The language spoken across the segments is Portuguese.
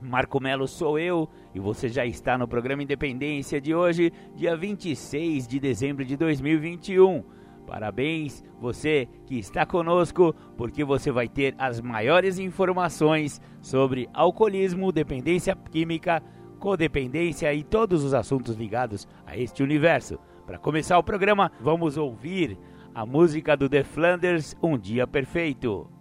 Marco Melo sou eu e você já está no programa Independência de hoje, dia 26 de dezembro de 2021. Parabéns, você que está conosco, porque você vai ter as maiores informações sobre alcoolismo, dependência química, codependência e todos os assuntos ligados a este universo. Para começar o programa, vamos ouvir a música do The Flanders, Um Dia Perfeito.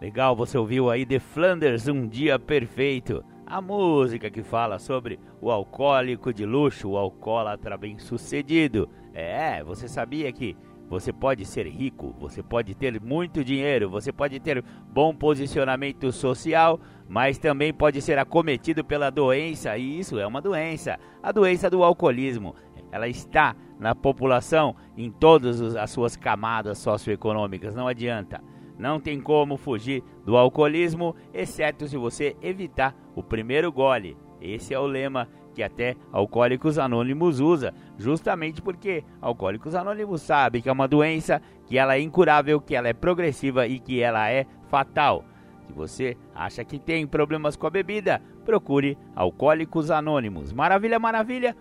Legal, você ouviu aí The Flanders, Um Dia Perfeito. A música que fala sobre o alcoólico de luxo, o alcoólatra bem-sucedido. É, você sabia que você pode ser rico, você pode ter muito dinheiro, você pode ter bom posicionamento social, mas também pode ser acometido pela doença, e isso é uma doença, a doença do alcoolismo. Ela está na população em todas as suas camadas socioeconômicas, não adianta. Não tem como fugir do alcoolismo, exceto se você evitar o primeiro gole. Esse é o lema que até Alcoólicos Anônimos usa, justamente porque Alcoólicos Anônimos sabe que é uma doença, que ela é incurável, que ela é progressiva e que ela é fatal. Se você acha que tem problemas com a bebida, procure Alcoólicos Anônimos. Maravilha, maravilha!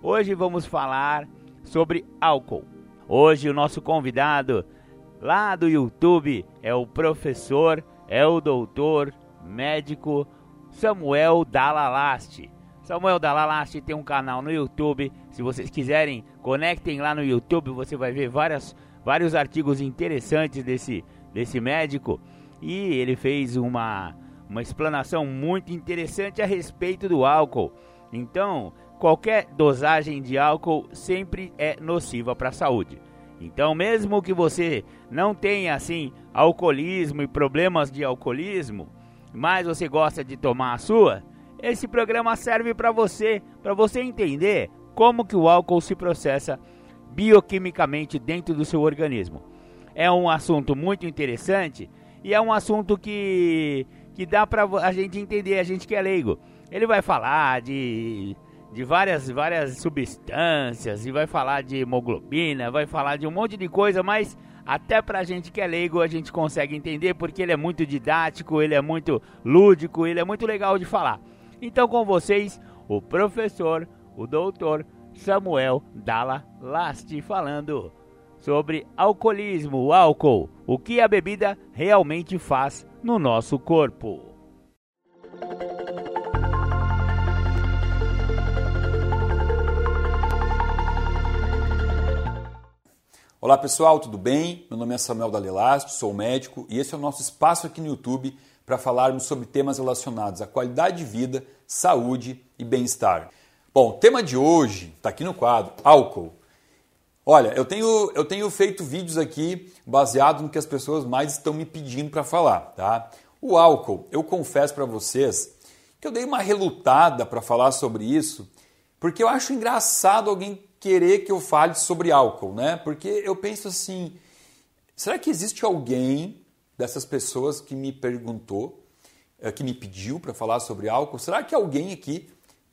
Hoje vamos falar sobre álcool. Hoje o nosso convidado lá do YouTube é o professor, é o doutor, médico Samuel Dalalaste. Samuel Dalalaste tem um canal no YouTube. Se vocês quiserem, conectem lá no YouTube, você vai ver várias, vários artigos interessantes desse, desse médico. E ele fez uma, uma explanação muito interessante a respeito do álcool. Então, qualquer dosagem de álcool sempre é nociva para a saúde. Então, mesmo que você não tenha assim alcoolismo e problemas de alcoolismo, mas você gosta de tomar a sua, esse programa serve para você, para você entender como que o álcool se processa bioquimicamente dentro do seu organismo. É um assunto muito interessante e é um assunto que que dá para a gente entender, a gente que é leigo. Ele vai falar de de várias, várias substâncias e vai falar de hemoglobina, vai falar de um monte de coisa, mas até pra gente que é leigo a gente consegue entender porque ele é muito didático, ele é muito lúdico, ele é muito legal de falar. Então com vocês, o professor, o doutor Samuel Dalla Lasti falando sobre alcoolismo, o álcool, o que a bebida realmente faz no nosso corpo. Olá pessoal, tudo bem? Meu nome é Samuel Dalelaste, sou médico e esse é o nosso espaço aqui no YouTube para falarmos sobre temas relacionados à qualidade de vida, saúde e bem-estar. Bom, o tema de hoje está aqui no quadro: álcool. Olha, eu tenho, eu tenho feito vídeos aqui baseado no que as pessoas mais estão me pedindo para falar, tá? O álcool, eu confesso para vocês que eu dei uma relutada para falar sobre isso, porque eu acho engraçado alguém querer que eu fale sobre álcool, né? Porque eu penso assim, será que existe alguém dessas pessoas que me perguntou, eh, que me pediu para falar sobre álcool? Será que alguém aqui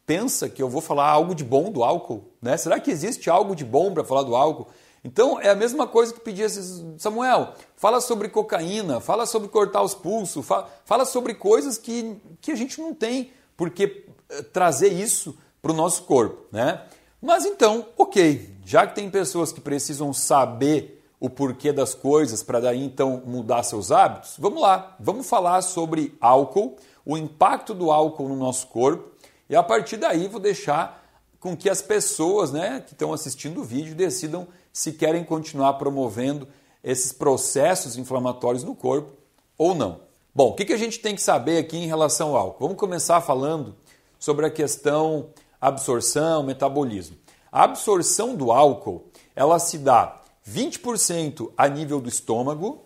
pensa que eu vou falar algo de bom do álcool, né? Será que existe algo de bom para falar do álcool? Então é a mesma coisa que pedir Samuel, fala sobre cocaína, fala sobre cortar os pulsos, fala, fala sobre coisas que, que a gente não tem por que eh, trazer isso para o nosso corpo, né? Mas então, ok, já que tem pessoas que precisam saber o porquê das coisas para daí então mudar seus hábitos, vamos lá, vamos falar sobre álcool, o impacto do álcool no nosso corpo e a partir daí vou deixar com que as pessoas né, que estão assistindo o vídeo decidam se querem continuar promovendo esses processos inflamatórios no corpo ou não. Bom, o que, que a gente tem que saber aqui em relação ao álcool? Vamos começar falando sobre a questão absorção, metabolismo. A absorção do álcool, ela se dá 20% a nível do estômago.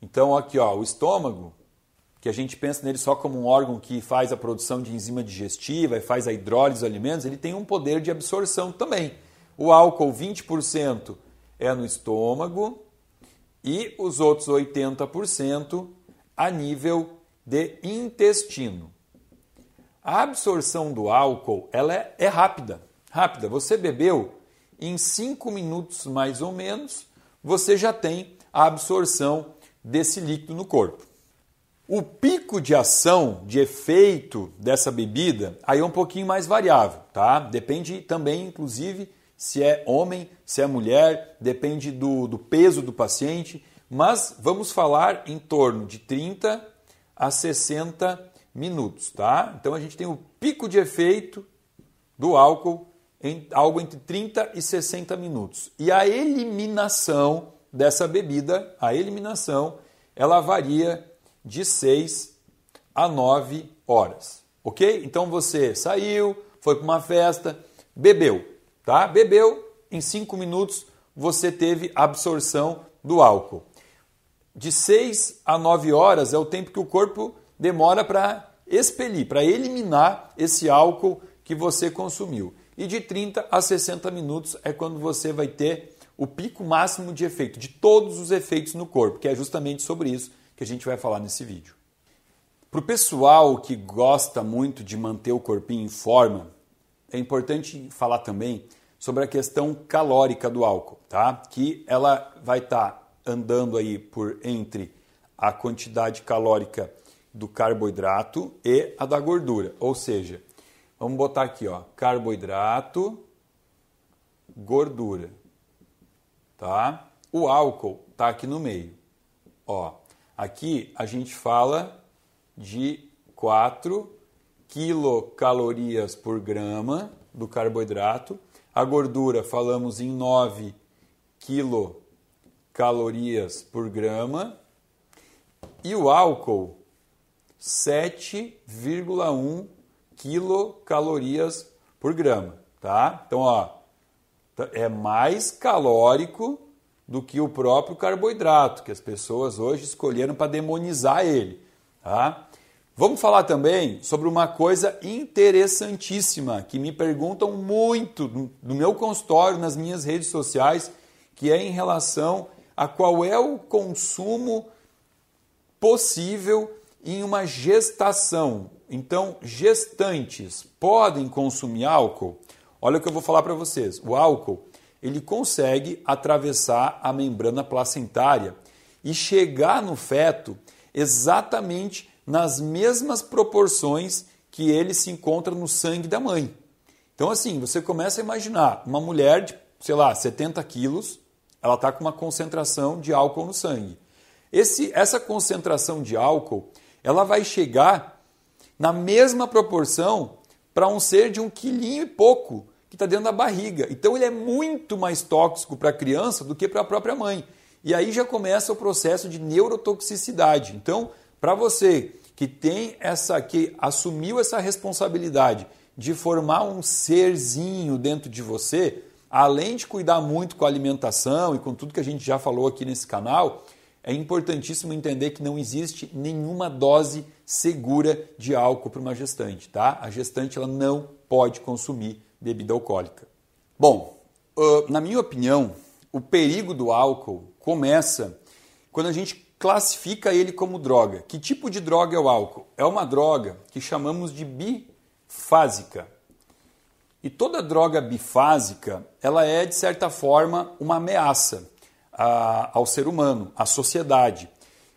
Então aqui, ó, o estômago, que a gente pensa nele só como um órgão que faz a produção de enzima digestiva e faz a hidrólise dos alimentos, ele tem um poder de absorção também. O álcool, 20% é no estômago e os outros 80% a nível de intestino. A absorção do álcool ela é, é rápida, rápida. Você bebeu, em 5 minutos mais ou menos, você já tem a absorção desse líquido no corpo. O pico de ação, de efeito dessa bebida, aí é um pouquinho mais variável, tá? Depende também, inclusive, se é homem, se é mulher, depende do, do peso do paciente, mas vamos falar em torno de 30 a 60 minutos, tá? Então a gente tem o pico de efeito do álcool em algo entre 30 e 60 minutos. E a eliminação dessa bebida, a eliminação, ela varia de 6 a 9 horas. Ok? Então você saiu, foi para uma festa, bebeu, tá? Bebeu, em 5 minutos você teve absorção do álcool. De 6 a 9 horas é o tempo que o corpo demora para expelir, para eliminar esse álcool que você consumiu. E de 30 a 60 minutos é quando você vai ter o pico máximo de efeito, de todos os efeitos no corpo, que é justamente sobre isso que a gente vai falar nesse vídeo. Para o pessoal que gosta muito de manter o corpinho em forma, é importante falar também sobre a questão calórica do álcool, tá? Que ela vai estar tá andando aí por entre a quantidade calórica do carboidrato e a da gordura. Ou seja, vamos botar aqui, ó, carboidrato, gordura, tá? O álcool tá aqui no meio. Ó, aqui a gente fala de 4 quilocalorias por grama do carboidrato. A gordura falamos em 9 quilocalorias por grama. E o álcool 7,1 quilocalorias por grama, tá? Então, ó, é mais calórico do que o próprio carboidrato, que as pessoas hoje escolheram para demonizar ele, tá? Vamos falar também sobre uma coisa interessantíssima que me perguntam muito no meu consultório, nas minhas redes sociais, que é em relação a qual é o consumo possível em uma gestação. Então, gestantes podem consumir álcool? Olha o que eu vou falar para vocês. O álcool, ele consegue atravessar a membrana placentária e chegar no feto exatamente nas mesmas proporções que ele se encontra no sangue da mãe. Então, assim, você começa a imaginar uma mulher de, sei lá, 70 quilos, ela está com uma concentração de álcool no sangue. Esse, essa concentração de álcool ela vai chegar na mesma proporção para um ser de um quilinho e pouco que está dentro da barriga. Então ele é muito mais tóxico para a criança do que para a própria mãe. E aí já começa o processo de neurotoxicidade. Então, para você que tem essa que assumiu essa responsabilidade de formar um serzinho dentro de você, além de cuidar muito com a alimentação e com tudo que a gente já falou aqui nesse canal, é importantíssimo entender que não existe nenhuma dose segura de álcool para uma gestante, tá? A gestante ela não pode consumir bebida alcoólica. Bom, na minha opinião, o perigo do álcool começa quando a gente classifica ele como droga. Que tipo de droga é o álcool? É uma droga que chamamos de bifásica. E toda droga bifásica, ela é de certa forma uma ameaça a, ao ser humano, à sociedade.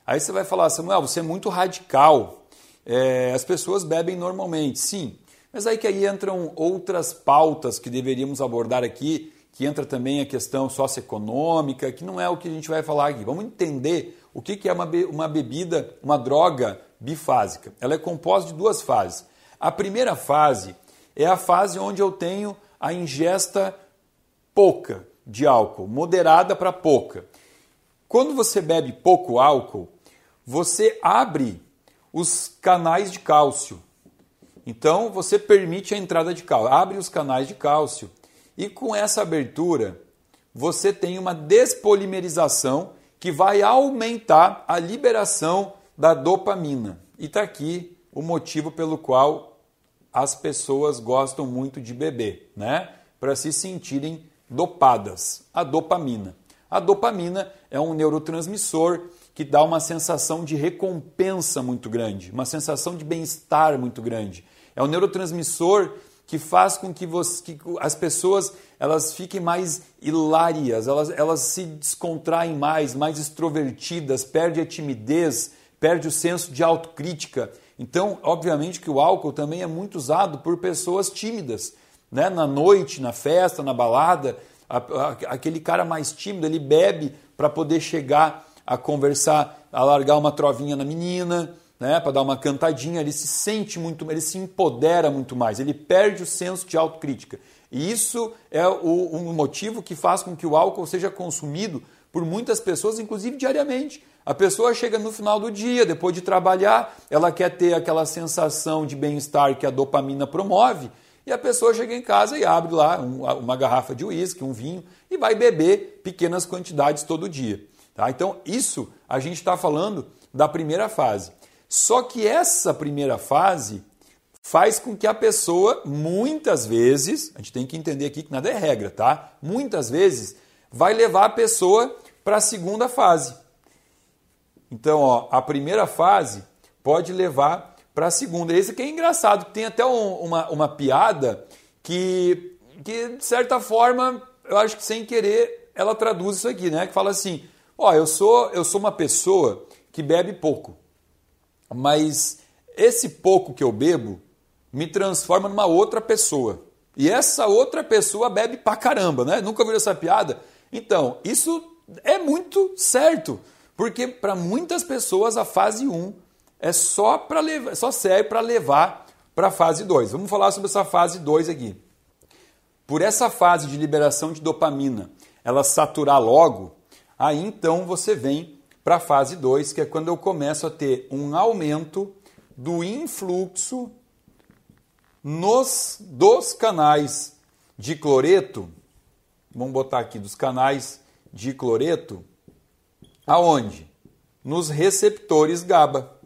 Aí você vai falar, Samuel, você é muito radical. É, as pessoas bebem normalmente, sim. Mas aí que aí entram outras pautas que deveríamos abordar aqui, que entra também a questão socioeconômica, que não é o que a gente vai falar aqui. Vamos entender o que é uma, uma bebida, uma droga bifásica. Ela é composta de duas fases. A primeira fase é a fase onde eu tenho a ingesta pouca, de álcool, moderada para pouca. Quando você bebe pouco álcool, você abre os canais de cálcio. Então você permite a entrada de cálcio, abre os canais de cálcio. E com essa abertura, você tem uma despolimerização que vai aumentar a liberação da dopamina. E está aqui o motivo pelo qual as pessoas gostam muito de beber, né? Para se sentirem dopadas. A dopamina. A dopamina é um neurotransmissor que dá uma sensação de recompensa muito grande, uma sensação de bem-estar muito grande. É um neurotransmissor que faz com que, você, que as pessoas elas fiquem mais hilárias, elas, elas se descontraem mais, mais extrovertidas, perde a timidez, perde o senso de autocrítica. Então, obviamente que o álcool também é muito usado por pessoas tímidas. Né? Na noite, na festa, na balada, a, a, aquele cara mais tímido, ele bebe para poder chegar a conversar, a largar uma trovinha na menina, né, para dar uma cantadinha, ele se sente muito, ele se empodera muito mais, ele perde o senso de autocrítica. E isso é o, um motivo que faz com que o álcool seja consumido por muitas pessoas, inclusive diariamente. A pessoa chega no final do dia, depois de trabalhar, ela quer ter aquela sensação de bem-estar que a dopamina promove, e a pessoa chega em casa e abre lá uma garrafa de uísque, um vinho, e vai beber pequenas quantidades todo dia. Tá? Então, isso a gente está falando da primeira fase. Só que essa primeira fase faz com que a pessoa, muitas vezes, a gente tem que entender aqui que nada é regra, tá? Muitas vezes vai levar a pessoa para a segunda fase. Então, ó, a primeira fase pode levar para a segunda. Esse aqui é engraçado, tem até um, uma, uma piada que, que, de certa forma, eu acho que sem querer, ela traduz isso aqui, né? Que fala assim: ó, eu sou, eu sou uma pessoa que bebe pouco. Mas esse pouco que eu bebo me transforma numa outra pessoa. E essa outra pessoa bebe pra caramba, né? Nunca ouviu essa piada? Então, isso é muito certo, porque para muitas pessoas a fase 1 é só para levar, só serve para levar para a fase 2. Vamos falar sobre essa fase 2 aqui. Por essa fase de liberação de dopamina, ela saturar logo, aí então você vem para a fase 2, que é quando eu começo a ter um aumento do influxo nos dos canais de cloreto. Vamos botar aqui dos canais de cloreto aonde? Nos receptores GABA.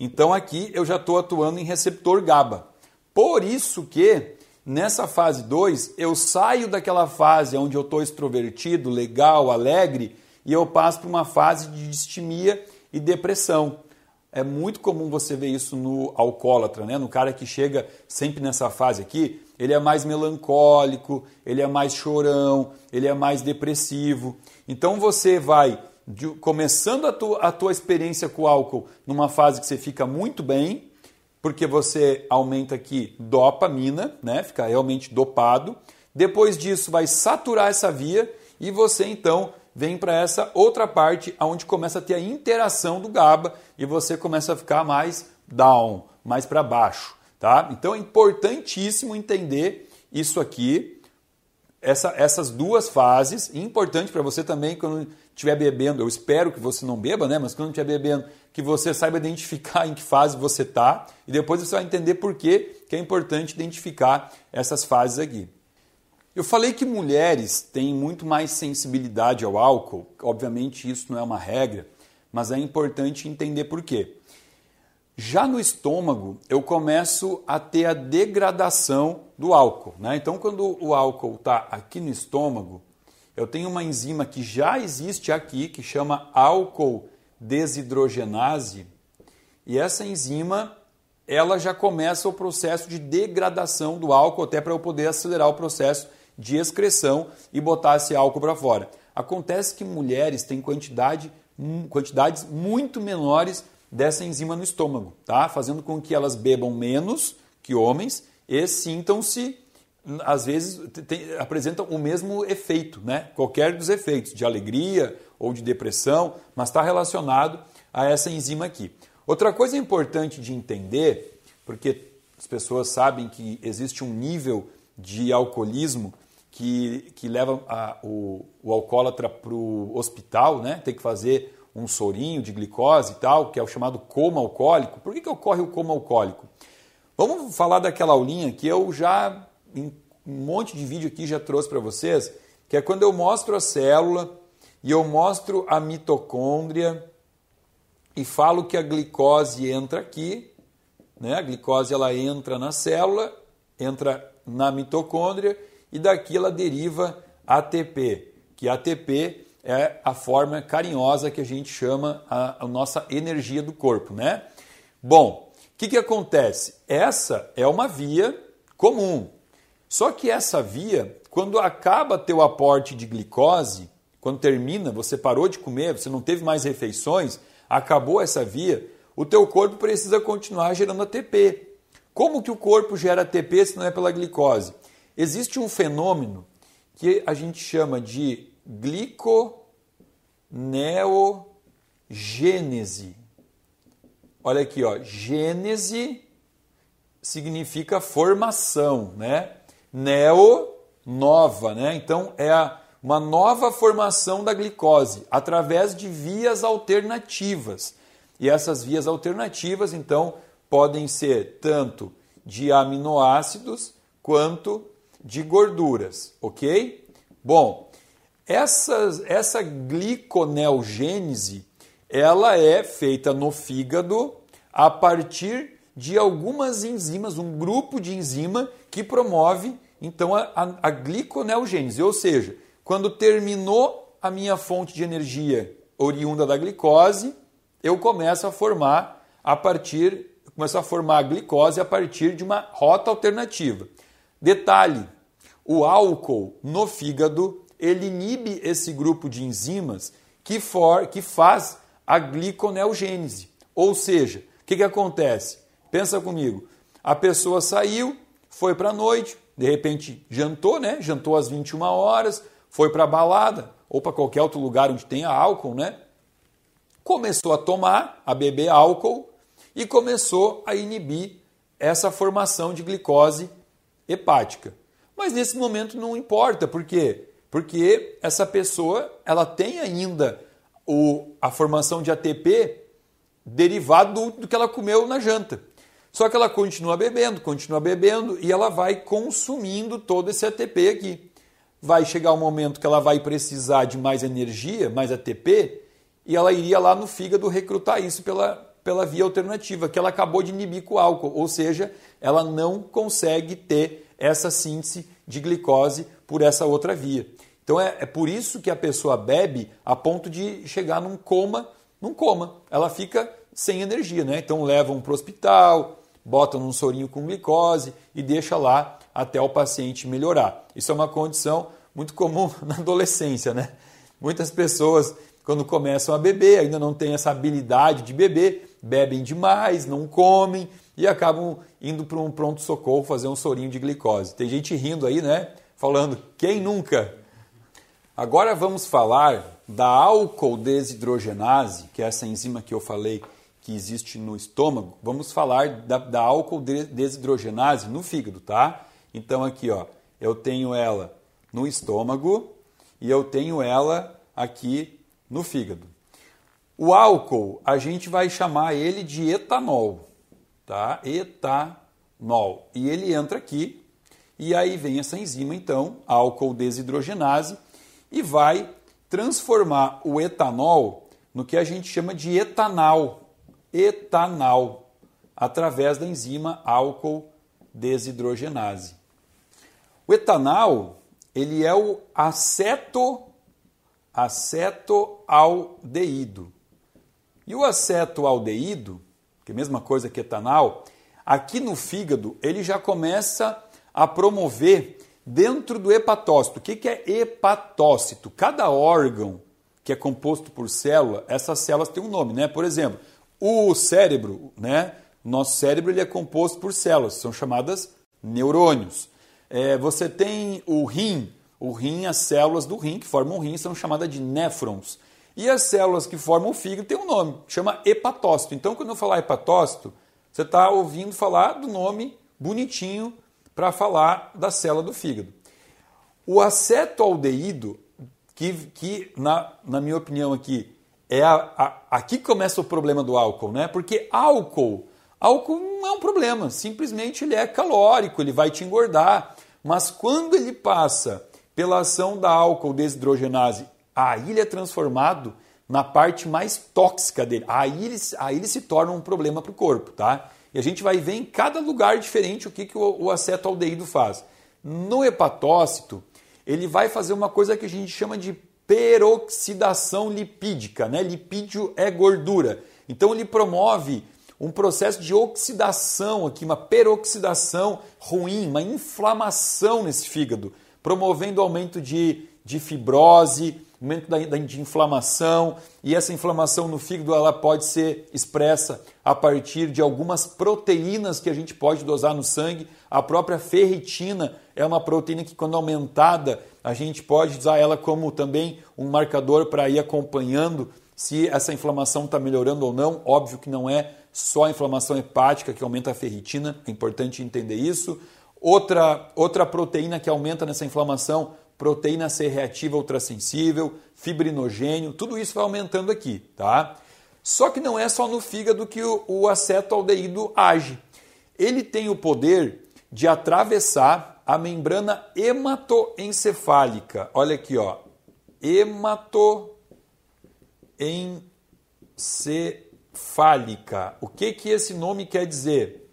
Então aqui eu já estou atuando em receptor GABA. Por isso que nessa fase 2 eu saio daquela fase onde eu estou extrovertido, legal, alegre e eu passo por uma fase de distimia e depressão. É muito comum você ver isso no alcoólatra, né? no cara que chega sempre nessa fase aqui, ele é mais melancólico, ele é mais chorão, ele é mais depressivo. Então você vai de, começando a tua, a tua experiência com o álcool numa fase que você fica muito bem, porque você aumenta aqui dopamina, né? fica realmente dopado. Depois disso vai saturar essa via e você então vem para essa outra parte onde começa a ter a interação do GABA e você começa a ficar mais down, mais para baixo, tá? Então é importantíssimo entender isso aqui, essa, essas duas fases, importante para você também quando estiver bebendo, eu espero que você não beba, né? Mas quando estiver bebendo, que você saiba identificar em que fase você está e depois você vai entender por que, é importante identificar essas fases aqui. Eu falei que mulheres têm muito mais sensibilidade ao álcool, obviamente isso não é uma regra, mas é importante entender por quê. Já no estômago, eu começo a ter a degradação do álcool. Né? Então, quando o álcool está aqui no estômago, eu tenho uma enzima que já existe aqui, que chama álcool desidrogenase, e essa enzima ela já começa o processo de degradação do álcool, até para eu poder acelerar o processo de excreção e botar esse álcool para fora. Acontece que mulheres têm quantidade, quantidades muito menores dessa enzima no estômago, tá? Fazendo com que elas bebam menos que homens e sintam-se às vezes tem, apresentam o mesmo efeito, né? Qualquer dos efeitos de alegria ou de depressão, mas está relacionado a essa enzima aqui. Outra coisa importante de entender, porque as pessoas sabem que existe um nível de alcoolismo que, que leva a, o, o alcoólatra para o hospital, né? tem que fazer um sorinho de glicose e tal, que é o chamado coma alcoólico. Por que, que ocorre o coma alcoólico? Vamos falar daquela aulinha que eu já, um monte de vídeo aqui, já trouxe para vocês, que é quando eu mostro a célula e eu mostro a mitocôndria e falo que a glicose entra aqui, né? A glicose ela entra na célula, entra na mitocôndria e daqui ela deriva ATP, que ATP é a forma carinhosa que a gente chama a, a nossa energia do corpo, né? Bom, o que, que acontece? Essa é uma via comum. Só que essa via, quando acaba teu aporte de glicose, quando termina, você parou de comer, você não teve mais refeições, acabou essa via, o teu corpo precisa continuar gerando ATP. Como que o corpo gera ATP se não é pela glicose? Existe um fenômeno que a gente chama de gliconeogênese. Olha aqui, ó, gênese significa formação, né? Neo, nova, né? Então é a uma nova formação da glicose através de vias alternativas. E essas vias alternativas, então, podem ser tanto de aminoácidos quanto de gorduras, ok? Bom, essa, essa gliconeogênese ela é feita no fígado a partir de algumas enzimas, um grupo de enzima que promove então a, a, a gliconeogênese, ou seja, quando terminou a minha fonte de energia oriunda da glicose, eu começo a formar a partir, começo a formar a glicose a partir de uma rota alternativa. Detalhe: o álcool no fígado ele inibe esse grupo de enzimas que, for, que faz a gliconeogênese. Ou seja, o que, que acontece? Pensa comigo. A pessoa saiu, foi para a noite, de repente jantou, né? Jantou às 21 horas, foi para a balada ou para qualquer outro lugar onde tenha álcool, né? Começou a tomar, a beber álcool e começou a inibir essa formação de glicose hepática. Mas nesse momento não importa, por quê? Porque essa pessoa ela tem ainda o, a formação de ATP derivado do, do que ela comeu na janta. Só que ela continua bebendo, continua bebendo e ela vai consumindo todo esse ATP aqui vai chegar um momento que ela vai precisar de mais energia, mais ATP, e ela iria lá no fígado recrutar isso pela, pela via alternativa, que ela acabou de inibir com o álcool, ou seja, ela não consegue ter essa síntese de glicose por essa outra via. Então é, é por isso que a pessoa bebe a ponto de chegar num coma, num coma. Ela fica sem energia, né? Então levam para o hospital, botam num sorinho com glicose e deixa lá até o paciente melhorar. Isso é uma condição muito comum na adolescência, né? Muitas pessoas, quando começam a beber, ainda não têm essa habilidade de beber, bebem demais, não comem e acabam indo para um pronto-socorro fazer um sorinho de glicose. Tem gente rindo aí, né? Falando, quem nunca? Agora vamos falar da álcool desidrogenase, que é essa enzima que eu falei que existe no estômago. Vamos falar da, da álcool desidrogenase no fígado, tá? Então aqui, ó, eu tenho ela no estômago e eu tenho ela aqui no fígado. O álcool, a gente vai chamar ele de etanol, tá? Etanol. E ele entra aqui e aí vem essa enzima, então, álcool desidrogenase, e vai transformar o etanol no que a gente chama de etanal. Etanal, através da enzima álcool desidrogenase. O etanol, ele é o aceto acetoaldeído. E o acetoaldeído, que é a mesma coisa que etanol, aqui no fígado ele já começa a promover dentro do hepatócito. O que é hepatócito? Cada órgão que é composto por célula, essas células têm um nome, né? Por exemplo, o cérebro, né? Nosso cérebro ele é composto por células, são chamadas neurônios. É, você tem o rim, o rim, as células do rim que formam o rim são chamadas de néfrons. E as células que formam o fígado têm um nome, chama hepatócito. Então, quando eu falar hepatócito, você está ouvindo falar do nome bonitinho para falar da célula do fígado. O acetoaldeído, que, que na, na minha opinião aqui, é a, a, aqui que começa o problema do álcool, né? Porque álcool Álcool não é um problema, simplesmente ele é calórico, ele vai te engordar. Mas quando ele passa pela ação da álcool desidrogenase, aí ele é transformado na parte mais tóxica dele. Aí ele, aí ele se torna um problema para o corpo, tá? E a gente vai ver em cada lugar diferente o que, que o, o acetoaldeído faz. No hepatócito, ele vai fazer uma coisa que a gente chama de peroxidação lipídica, né? Lipídio é gordura. Então ele promove um processo de oxidação aqui, uma peroxidação ruim, uma inflamação nesse fígado, promovendo aumento de, de fibrose, aumento da, de inflamação, e essa inflamação no fígado ela pode ser expressa a partir de algumas proteínas que a gente pode dosar no sangue. A própria ferritina é uma proteína que, quando aumentada, a gente pode usar ela como também um marcador para ir acompanhando se essa inflamação está melhorando ou não. Óbvio que não é só a inflamação hepática que aumenta a ferritina, é importante entender isso. Outra, outra proteína que aumenta nessa inflamação proteína C reativa ultrassensível, fibrinogênio, tudo isso vai aumentando aqui, tá? Só que não é só no fígado que o, o age. Ele tem o poder de atravessar a membrana hematoencefálica. Olha aqui, ó. Hematoencefálica. O que que esse nome quer dizer?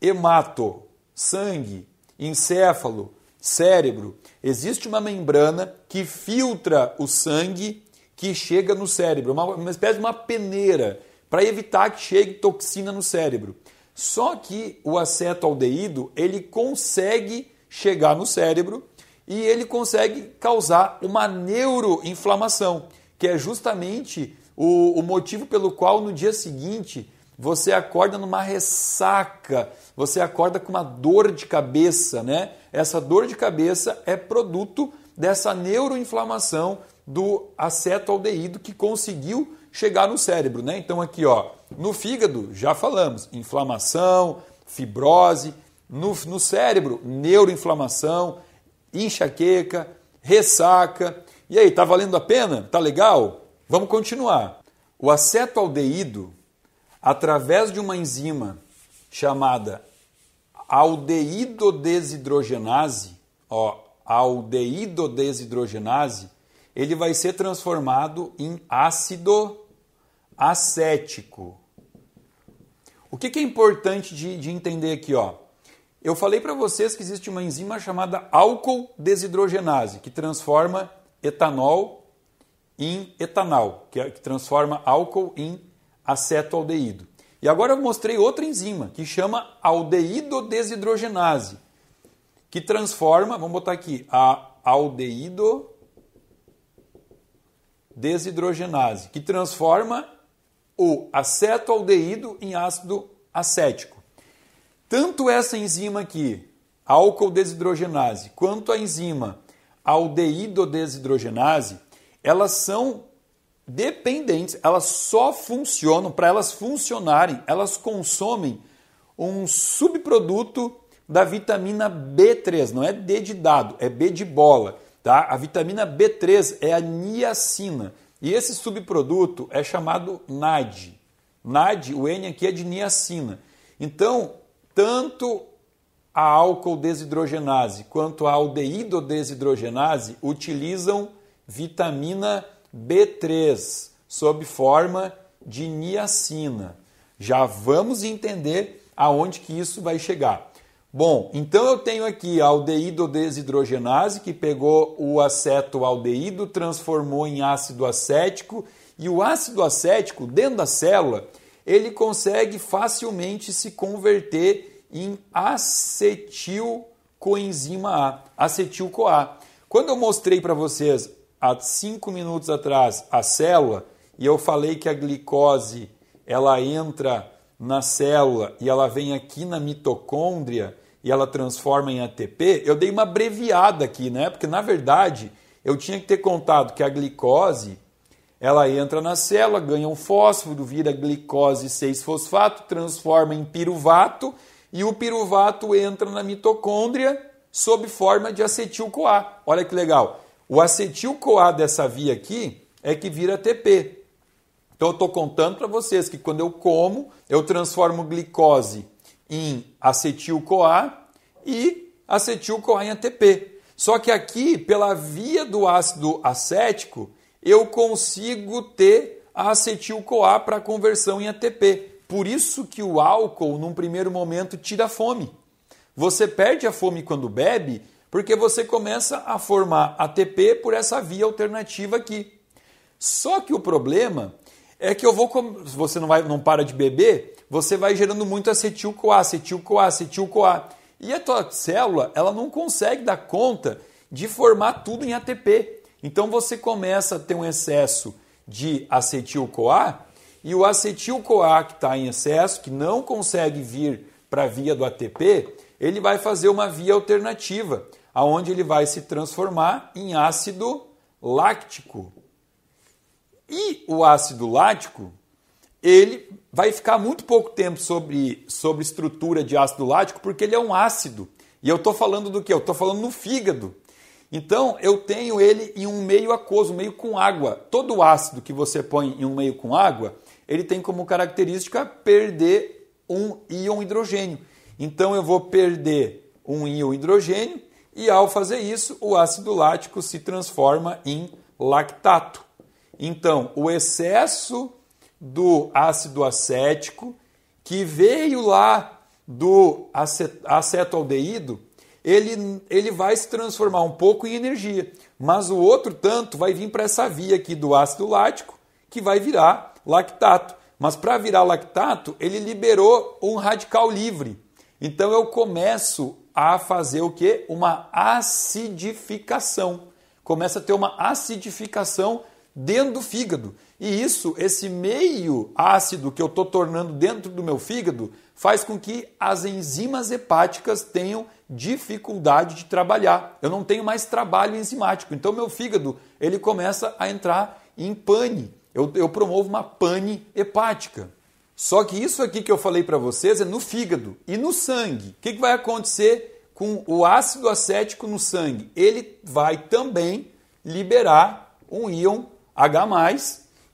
Hemato, sangue, encéfalo, cérebro, existe uma membrana que filtra o sangue que chega no cérebro, uma, uma espécie de uma peneira, para evitar que chegue toxina no cérebro. Só que o acetoaldeído, ele consegue chegar no cérebro e ele consegue causar uma neuroinflamação, que é justamente o, o motivo pelo qual no dia seguinte você acorda numa ressaca, você acorda com uma dor de cabeça, né? Essa dor de cabeça é produto dessa neuroinflamação do acetoaldeído que conseguiu chegar no cérebro, né? Então aqui, ó, no fígado, já falamos, inflamação, fibrose, no, no cérebro, neuroinflamação, enxaqueca, ressaca. E aí, tá valendo a pena? Tá legal? Vamos continuar. O acetoaldeído através de uma enzima chamada aldeídodesidrogenase, ó, aldeídodesidrogenase, ele vai ser transformado em ácido acético. O que, que é importante de, de, entender aqui? Ó? Eu falei para vocês que existe uma enzima chamada álcool desidrogenase, que transforma etanol em etanol, que, é, que transforma álcool em acetoaldeído. E agora eu mostrei outra enzima que chama aldeído desidrogenase, que transforma, vamos botar aqui, a aldeído desidrogenase, que transforma o acetoaldeído em ácido acético. Tanto essa enzima aqui, álcool desidrogenase, quanto a enzima aldeído desidrogenase, elas são dependentes, elas só funcionam, para elas funcionarem, elas consomem um subproduto da vitamina B3, não é D de dado, é B de bola. Tá? A vitamina B3 é a niacina e esse subproduto é chamado NAD. NAD, o N aqui é de niacina. Então, tanto a álcool desidrogenase quanto a aldeído desidrogenase utilizam vitamina B3 sob forma de niacina. Já vamos entender aonde que isso vai chegar. Bom, então eu tenho aqui a aldeído desidrogenase que pegou o acetoaldeído, transformou em ácido acético e o ácido acético dentro da célula, ele consegue facilmente se converter em acetilcoenzima A, acetil-CoA. Quando eu mostrei para vocês há cinco minutos atrás a célula e eu falei que a glicose ela entra na célula e ela vem aqui na mitocôndria e ela transforma em ATP, eu dei uma abreviada aqui, né? Porque na verdade eu tinha que ter contado que a glicose ela entra na célula, ganha um fósforo, vira glicose 6-fosfato, transforma em piruvato e o piruvato entra na mitocôndria sob forma de acetil-CoA. Olha que legal. O acetil-CoA dessa via aqui é que vira ATP. Então eu estou contando para vocês que quando eu como, eu transformo glicose em acetil-CoA e acetil-CoA em ATP. Só que aqui, pela via do ácido acético, eu consigo ter a acetil-CoA para conversão em ATP. Por isso que o álcool, num primeiro momento, tira fome. Você perde a fome quando bebe, porque você começa a formar ATP por essa via alternativa aqui. Só que o problema é que eu vou, você não vai, não para de beber, você vai gerando muito acetil-CoA, acetil-CoA, acetil-CoA. E a tua célula, ela não consegue dar conta de formar tudo em ATP. Então você começa a ter um excesso de acetil-CoA e o acetil-CoA que está em excesso, que não consegue vir para a via do ATP, ele vai fazer uma via alternativa, aonde ele vai se transformar em ácido láctico. E o ácido lático, ele vai ficar muito pouco tempo sobre, sobre estrutura de ácido lático, porque ele é um ácido. E eu estou falando do que? Eu estou falando no fígado. Então, eu tenho ele em um meio aquoso, um meio com água. Todo ácido que você põe em um meio com água, ele tem como característica perder um íon hidrogênio. Então, eu vou perder um íon hidrogênio e, ao fazer isso, o ácido lático se transforma em lactato. Então, o excesso do ácido acético que veio lá do acetaldeído, ele, ele vai se transformar um pouco em energia, mas o outro tanto vai vir para essa via aqui do ácido lático, que vai virar lactato. Mas para virar lactato, ele liberou um radical livre. Então eu começo a fazer o que? Uma acidificação. Começa a ter uma acidificação dentro do fígado. E isso, esse meio ácido que eu estou tornando dentro do meu fígado, faz com que as enzimas hepáticas tenham dificuldade de trabalhar. Eu não tenho mais trabalho enzimático. Então, meu fígado ele começa a entrar em pane. Eu, eu promovo uma pane hepática. Só que isso aqui que eu falei para vocês é no fígado e no sangue. O que, que vai acontecer com o ácido acético no sangue? Ele vai também liberar um íon H+,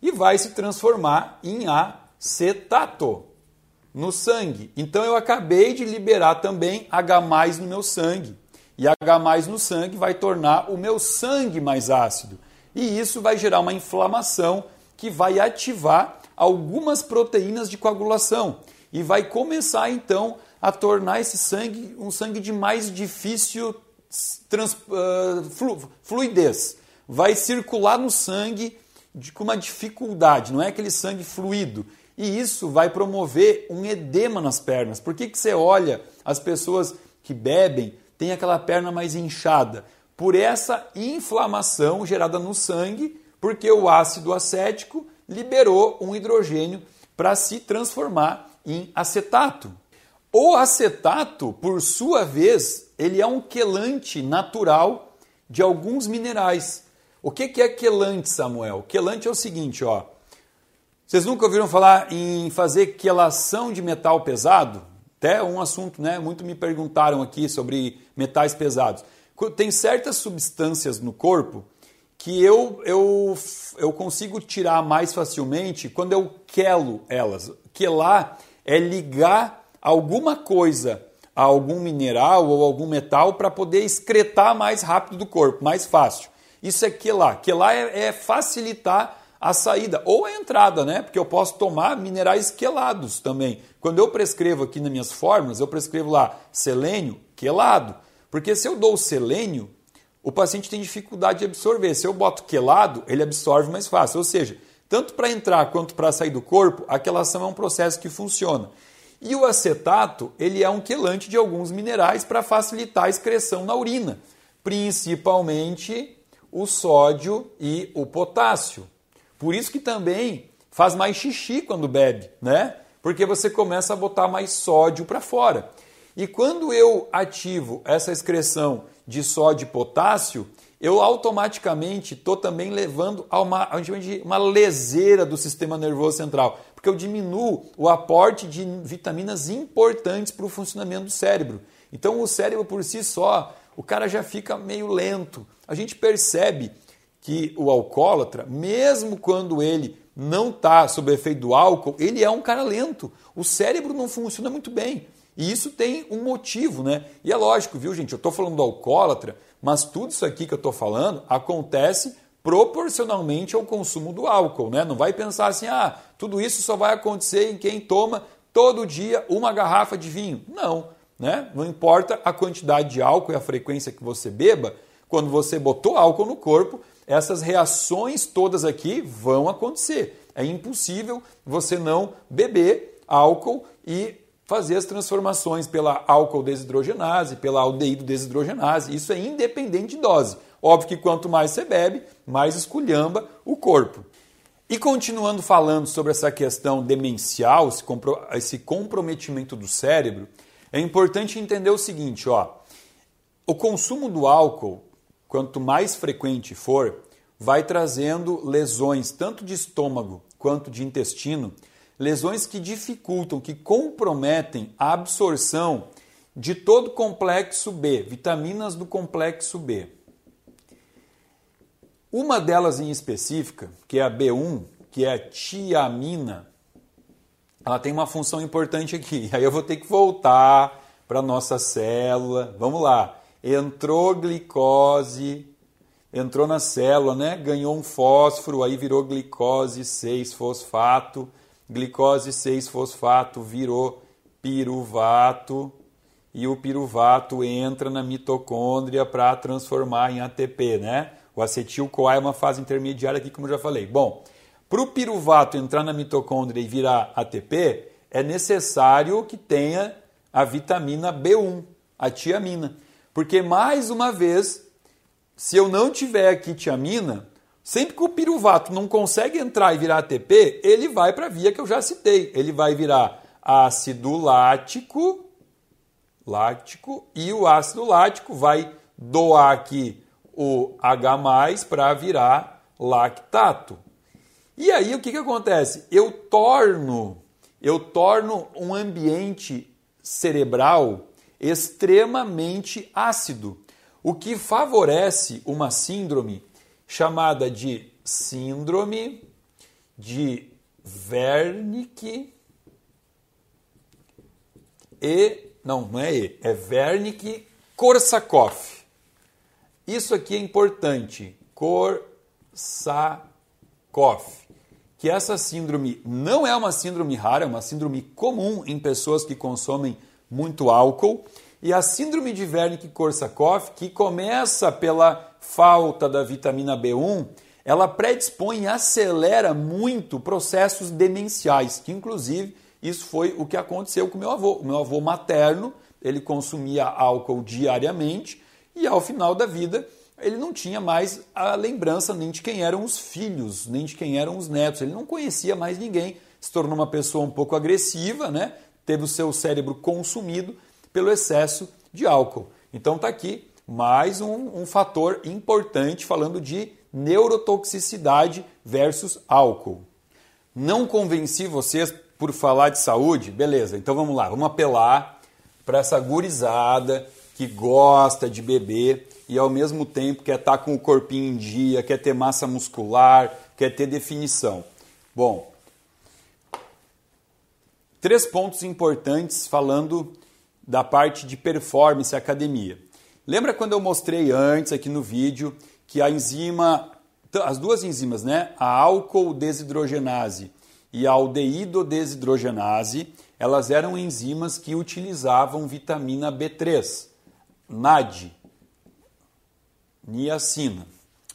e vai se transformar em acetato no sangue. Então eu acabei de liberar também H+ no meu sangue. E H+ no sangue vai tornar o meu sangue mais ácido. E isso vai gerar uma inflamação que vai ativar algumas proteínas de coagulação e vai começar então a tornar esse sangue um sangue de mais difícil trans, uh, flu, fluidez vai circular no sangue de, com uma dificuldade, não é aquele sangue fluido. E isso vai promover um edema nas pernas. Por que, que você olha as pessoas que bebem, tem aquela perna mais inchada? Por essa inflamação gerada no sangue, porque o ácido acético liberou um hidrogênio para se transformar em acetato. O acetato, por sua vez, ele é um quelante natural de alguns minerais. O que, é quelante, Samuel? Quelante é o seguinte, ó. Vocês nunca ouviram falar em fazer quelação de metal pesado? Até um assunto, né? Muito me perguntaram aqui sobre metais pesados. Tem certas substâncias no corpo que eu, eu, eu consigo tirar mais facilmente quando eu quelo elas. Quelar é ligar alguma coisa a algum mineral ou algum metal para poder excretar mais rápido do corpo, mais fácil. Isso é quelar. Quelar é, é facilitar a saída ou a entrada, né? Porque eu posso tomar minerais quelados também. Quando eu prescrevo aqui nas minhas fórmulas, eu prescrevo lá selênio quelado. Porque se eu dou selênio, o paciente tem dificuldade de absorver. Se eu boto quelado, ele absorve mais fácil. Ou seja, tanto para entrar quanto para sair do corpo, a quelação é um processo que funciona. E o acetato, ele é um quelante de alguns minerais para facilitar a excreção na urina, principalmente o sódio e o potássio. Por isso que também faz mais xixi quando bebe, né? Porque você começa a botar mais sódio para fora. E quando eu ativo essa excreção de sódio e potássio, eu automaticamente estou também levando a uma, a uma leseira do sistema nervoso central, porque eu diminuo o aporte de vitaminas importantes para o funcionamento do cérebro. Então o cérebro por si só o cara já fica meio lento. A gente percebe que o alcoólatra, mesmo quando ele não está sob efeito do álcool, ele é um cara lento. O cérebro não funciona muito bem. E isso tem um motivo, né? E é lógico, viu, gente? Eu estou falando do alcoólatra, mas tudo isso aqui que eu estou falando acontece proporcionalmente ao consumo do álcool, né? Não vai pensar assim, ah, tudo isso só vai acontecer em quem toma todo dia uma garrafa de vinho. Não, né? Não importa a quantidade de álcool e a frequência que você beba, quando você botou álcool no corpo, essas reações todas aqui vão acontecer. É impossível você não beber álcool e fazer as transformações pela álcool desidrogenase, pela aldeído desidrogenase. Isso é independente de dose. Óbvio que quanto mais você bebe, mais esculhamba o corpo. E continuando falando sobre essa questão demencial, esse comprometimento do cérebro, é importante entender o seguinte, ó. O consumo do álcool, quanto mais frequente for, vai trazendo lesões tanto de estômago quanto de intestino, lesões que dificultam, que comprometem a absorção de todo o complexo B, vitaminas do complexo B. Uma delas em específica, que é a B1, que é a tiamina, ela tem uma função importante aqui. Aí eu vou ter que voltar para a nossa célula. Vamos lá. Entrou glicose, entrou na célula, né? Ganhou um fósforo, aí virou glicose 6-fosfato. Glicose 6-fosfato virou piruvato. E o piruvato entra na mitocôndria para transformar em ATP, né? O acetil-CoA é uma fase intermediária aqui, como eu já falei. Bom, para o piruvato entrar na mitocôndria e virar ATP, é necessário que tenha a vitamina B1, a tiamina. Porque, mais uma vez, se eu não tiver aqui tiamina, sempre que o piruvato não consegue entrar e virar ATP, ele vai para a via que eu já citei. Ele vai virar ácido lático, lático e o ácido lático vai doar aqui o H para virar lactato. E aí o que, que acontece? Eu torno, eu torno um ambiente cerebral extremamente ácido, o que favorece uma síndrome chamada de síndrome de Wernicke e não, não é E, é Wernicke Korsakoff. Isso aqui é importante. Korsakoff. Que essa síndrome não é uma síndrome rara, é uma síndrome comum em pessoas que consomem muito álcool. E a síndrome de Wernicke-Korsakoff, que começa pela falta da vitamina B1, ela predispõe e acelera muito processos demenciais, que inclusive isso foi o que aconteceu com meu avô. O meu avô materno, ele consumia álcool diariamente e ao final da vida ele não tinha mais a lembrança nem de quem eram os filhos, nem de quem eram os netos. Ele não conhecia mais ninguém, se tornou uma pessoa um pouco agressiva, né? teve o seu cérebro consumido pelo excesso de álcool. Então está aqui mais um, um fator importante falando de neurotoxicidade versus álcool. Não convenci vocês por falar de saúde? Beleza, então vamos lá, vamos apelar para essa gurizada que gosta de beber e ao mesmo tempo quer estar tá com o corpinho em dia, quer ter massa muscular, quer ter definição. Bom, três pontos importantes falando da parte de performance academia. Lembra quando eu mostrei antes aqui no vídeo que a enzima, as duas enzimas, né, a álcool desidrogenase e a aldeído desidrogenase, elas eram enzimas que utilizavam vitamina B3. NAD, niacina.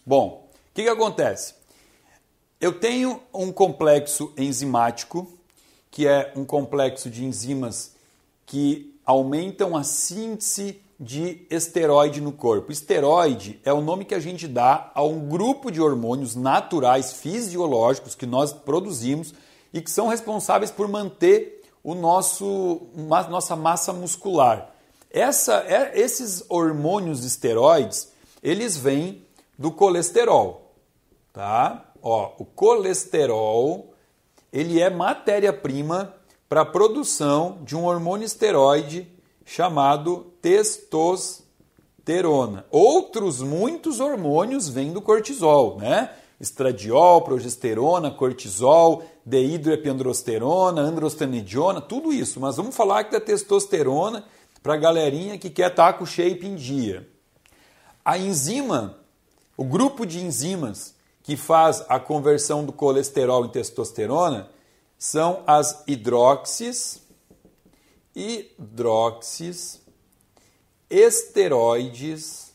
Bom, o que, que acontece? Eu tenho um complexo enzimático, que é um complexo de enzimas que aumentam a síntese de esteroide no corpo. Esteroide é o nome que a gente dá a um grupo de hormônios naturais fisiológicos que nós produzimos e que são responsáveis por manter o nosso nossa massa muscular. Essa, é, esses hormônios esteroides, eles vêm do colesterol, tá? Ó, o colesterol, ele é matéria-prima para a produção de um hormônio esteroide chamado testosterona. Outros muitos hormônios vêm do cortisol, né? Estradiol, progesterona, cortisol, dehidroepiandrosterona, androstenediona, tudo isso. Mas vamos falar aqui da testosterona, para a galerinha que quer estar com o shape em dia. A enzima, o grupo de enzimas que faz a conversão do colesterol em testosterona são as hidroxis, hidroxis, esteroides,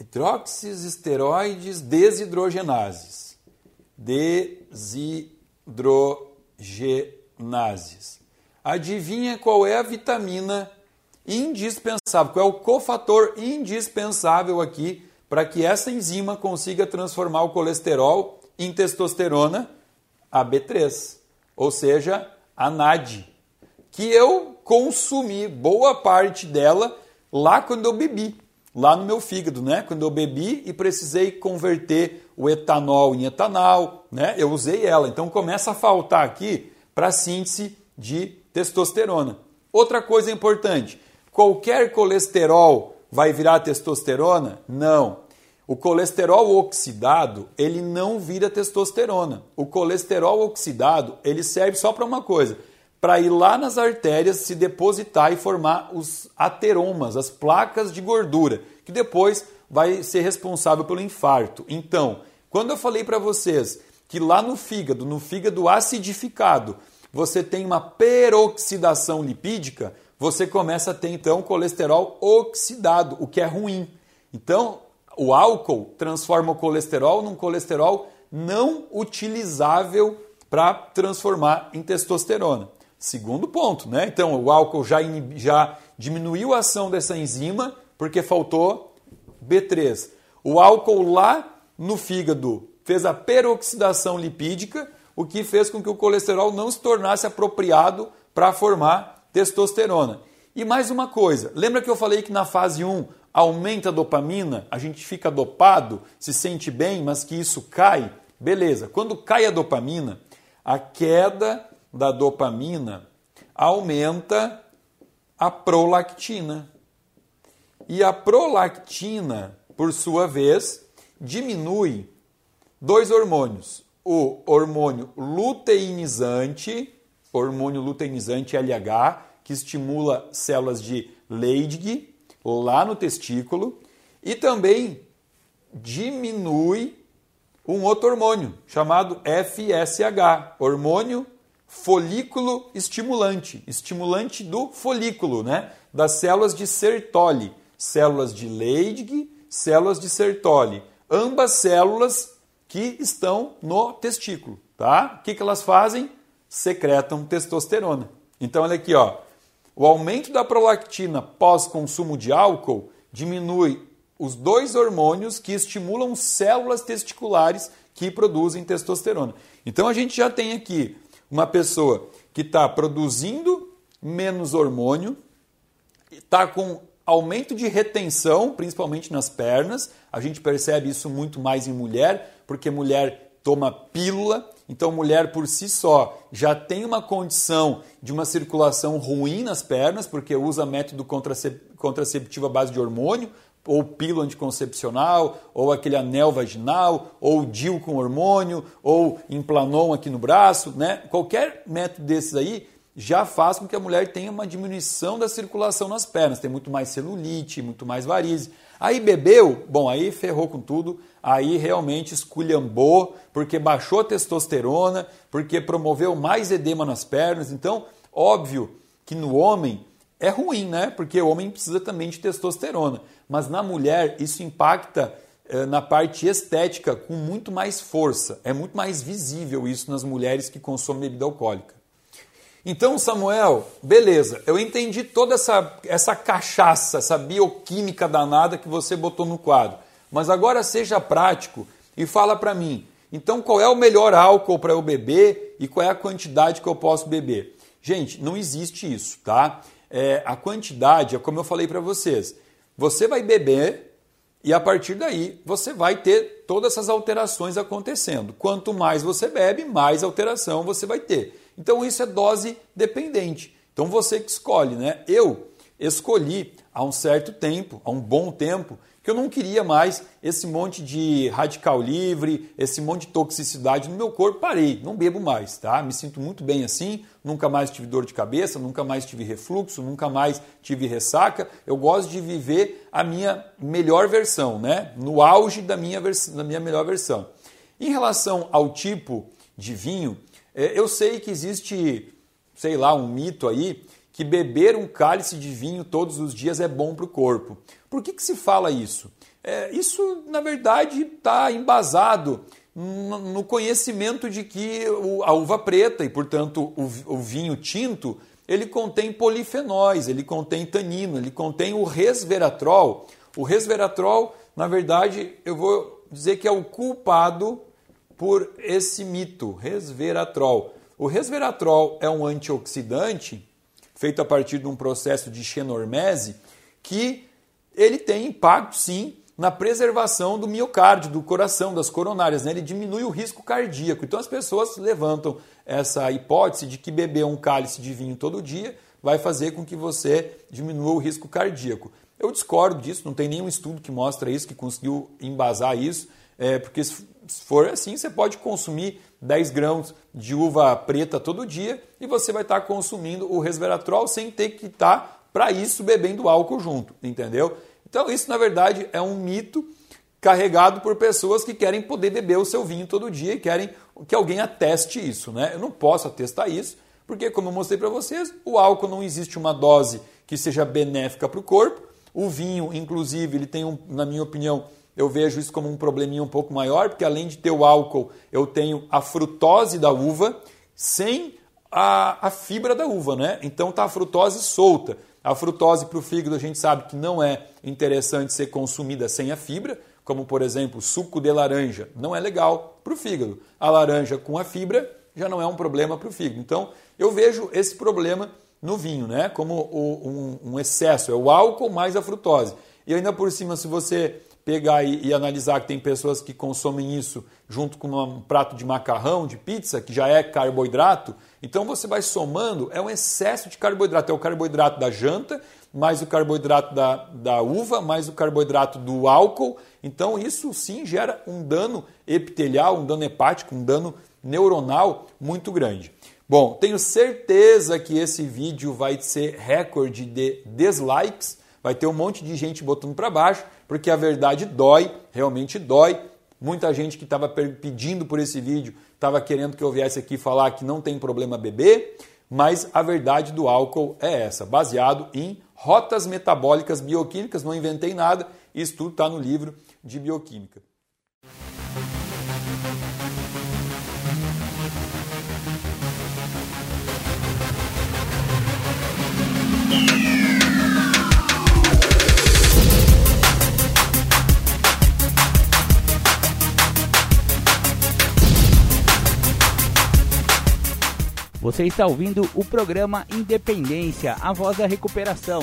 hidroxis, esteroides, desidrogenases, desidrogenases. Adivinha qual é a vitamina indispensável, qual é o cofator indispensável aqui para que essa enzima consiga transformar o colesterol em testosterona, a B3, ou seja, a NAD, que eu consumi boa parte dela lá quando eu bebi, lá no meu fígado, né? Quando eu bebi e precisei converter o etanol em etanol, né? Eu usei ela. Então começa a faltar aqui para síntese de testosterona. Outra coisa importante, qualquer colesterol vai virar testosterona? Não. O colesterol oxidado, ele não vira testosterona. O colesterol oxidado, ele serve só para uma coisa, para ir lá nas artérias se depositar e formar os ateromas, as placas de gordura, que depois vai ser responsável pelo infarto. Então, quando eu falei para vocês que lá no fígado, no fígado acidificado, você tem uma peroxidação lipídica, você começa a ter então colesterol oxidado, o que é ruim. Então, o álcool transforma o colesterol num colesterol não utilizável para transformar em testosterona. Segundo ponto, né? Então, o álcool já, já diminuiu a ação dessa enzima porque faltou B3. O álcool lá no fígado fez a peroxidação lipídica, o que fez com que o colesterol não se tornasse apropriado para formar testosterona. E mais uma coisa, lembra que eu falei que na fase 1 aumenta a dopamina, a gente fica dopado, se sente bem, mas que isso cai? Beleza, quando cai a dopamina, a queda da dopamina aumenta a prolactina. E a prolactina, por sua vez, diminui dois hormônios: o hormônio luteinizante hormônio luteinizante LH, que estimula células de Leydig lá no testículo e também diminui um outro hormônio chamado FSH, hormônio folículo estimulante, estimulante do folículo, né? Das células de Sertoli, células de Leydig, células de Sertoli, ambas células que estão no testículo, tá? O que, que elas fazem? Secretam testosterona. Então, olha aqui, ó. O aumento da prolactina pós-consumo de álcool diminui os dois hormônios que estimulam células testiculares que produzem testosterona. Então, a gente já tem aqui uma pessoa que está produzindo menos hormônio, está com aumento de retenção, principalmente nas pernas. A gente percebe isso muito mais em mulher, porque mulher toma pílula então, mulher por si só já tem uma condição de uma circulação ruim nas pernas, porque usa método contraceptivo à base de hormônio, ou pílula anticoncepcional, ou aquele anel vaginal, ou DIL com hormônio, ou implanon aqui no braço, né? Qualquer método desses aí já faz com que a mulher tenha uma diminuição da circulação nas pernas, tem muito mais celulite, muito mais varize. Aí bebeu, bom, aí ferrou com tudo, aí realmente esculhambou, porque baixou a testosterona, porque promoveu mais edema nas pernas. Então, óbvio que no homem é ruim, né? Porque o homem precisa também de testosterona. Mas na mulher isso impacta eh, na parte estética com muito mais força. É muito mais visível isso nas mulheres que consomem bebida alcoólica. Então, Samuel, beleza, eu entendi toda essa, essa cachaça, essa bioquímica danada que você botou no quadro. Mas agora seja prático e fala para mim, então qual é o melhor álcool para eu beber e qual é a quantidade que eu posso beber? Gente, não existe isso, tá? É, a quantidade é como eu falei para vocês. Você vai beber e a partir daí você vai ter todas essas alterações acontecendo. Quanto mais você bebe, mais alteração você vai ter. Então isso é dose dependente. Então você que escolhe, né? Eu escolhi há um certo tempo, há um bom tempo, porque eu não queria mais esse monte de radical livre, esse monte de toxicidade no meu corpo. Parei, não bebo mais, tá? Me sinto muito bem assim, nunca mais tive dor de cabeça, nunca mais tive refluxo, nunca mais tive ressaca. Eu gosto de viver a minha melhor versão, né? No auge da minha, da minha melhor versão. Em relação ao tipo de vinho, é, eu sei que existe, sei lá, um mito aí que beber um cálice de vinho todos os dias é bom para o corpo. Por que, que se fala isso? É, isso, na verdade, está embasado no conhecimento de que a uva preta e, portanto, o, vinho tinto, ele contém polifenóis, ele contém tanino, ele contém o resveratrol. O resveratrol, na verdade, eu vou dizer que é o culpado por esse mito, resveratrol. O resveratrol é um antioxidante feito a partir de um processo de xenormese, que ele tem impacto sim na preservação do miocárdio, do coração, das coronárias. Né? Ele diminui o risco cardíaco. Então as pessoas levantam essa hipótese de que beber um cálice de vinho todo dia vai fazer com que você diminua o risco cardíaco. Eu discordo disso, não tem nenhum estudo que mostra isso, que conseguiu embasar isso, é, porque se for assim, você pode consumir 10 grãos de uva preta todo dia e você vai estar consumindo o resveratrol sem ter que estar, para isso, bebendo álcool junto, entendeu? Então, isso na verdade é um mito carregado por pessoas que querem poder beber o seu vinho todo dia e querem que alguém ateste isso, né? Eu não posso atestar isso, porque, como eu mostrei para vocês, o álcool não existe uma dose que seja benéfica para o corpo. O vinho, inclusive, ele tem, um, na minha opinião, eu vejo isso como um probleminha um pouco maior, porque além de ter o álcool, eu tenho a frutose da uva sem a, a fibra da uva, né? Então tá a frutose solta. A frutose para o fígado a gente sabe que não é interessante ser consumida sem a fibra, como por exemplo suco de laranja, não é legal para o fígado. A laranja com a fibra já não é um problema para o fígado. Então eu vejo esse problema no vinho, né? Como um, excesso, é o álcool mais a frutose. E ainda por cima, se você pegar e, analisar que tem pessoas que consomem isso junto com um prato de macarrão, de pizza, que já é carboidrato, então você vai somando, é um excesso de carboidrato. É o carboidrato da janta, mais o carboidrato da, da uva, mais o carboidrato do álcool. Então isso sim gera um dano epitelial, um dano hepático, um dano neuronal muito grande. Bom, tenho certeza que esse vídeo vai ser recorde de dislikes, vai ter um monte de gente botando para baixo porque a verdade dói, realmente dói. Muita gente que estava pedindo por esse vídeo estava querendo que eu viesse aqui falar que não tem problema beber, mas a verdade do álcool é essa, baseado em rotas metabólicas bioquímicas, não inventei nada, isso tudo está no livro de bioquímica. Você está ouvindo o programa Independência, a voz da recuperação.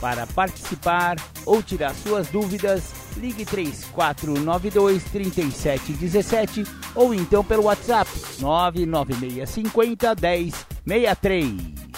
Para participar ou tirar suas dúvidas, ligue 3492 3717 ou então pelo WhatsApp 99650 1063.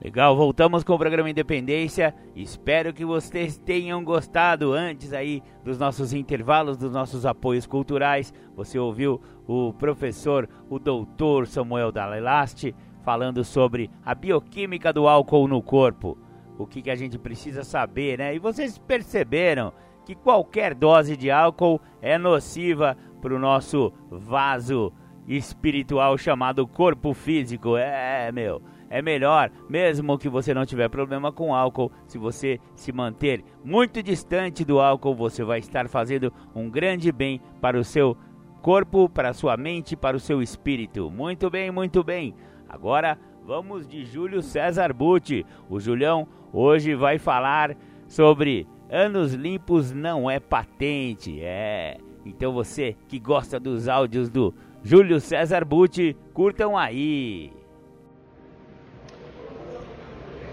Legal, voltamos com o programa Independência. Espero que vocês tenham gostado antes aí dos nossos intervalos, dos nossos apoios culturais. Você ouviu o professor, o doutor Samuel Dalelaste, falando sobre a bioquímica do álcool no corpo. O que, que a gente precisa saber, né? E vocês perceberam que qualquer dose de álcool é nociva para o nosso vaso espiritual chamado corpo físico. É, meu é melhor, mesmo que você não tiver problema com álcool, se você se manter muito distante do álcool, você vai estar fazendo um grande bem para o seu corpo, para a sua mente, para o seu espírito. Muito bem, muito bem. Agora vamos de Júlio César Butti. O Julião hoje vai falar sobre anos limpos não é patente. É. Então você que gosta dos áudios do Júlio César Butti, curtam aí.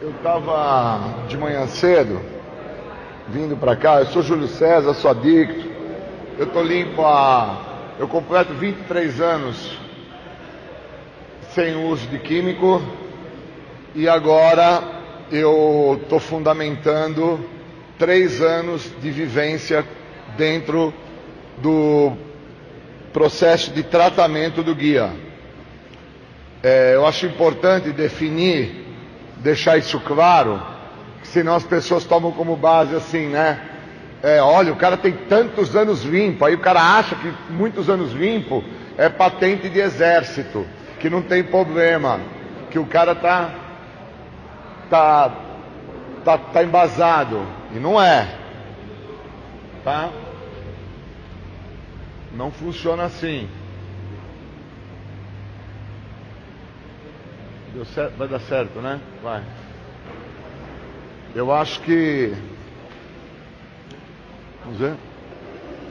Eu estava de manhã cedo, vindo para cá, eu sou Júlio César, sou adicto, eu tô limpo há. Eu completo 23 anos sem uso de químico e agora eu estou fundamentando três anos de vivência dentro do processo de tratamento do guia. É, eu acho importante definir, deixar isso claro, senão as pessoas tomam como base assim, né? É, olha, o cara tem tantos anos limpo, aí o cara acha que muitos anos limpo é patente de exército, que não tem problema, que o cara tá tá tá, tá embasado e não é, tá? Não funciona assim. Certo, vai dar certo, né? Vai. Eu acho que. Vamos?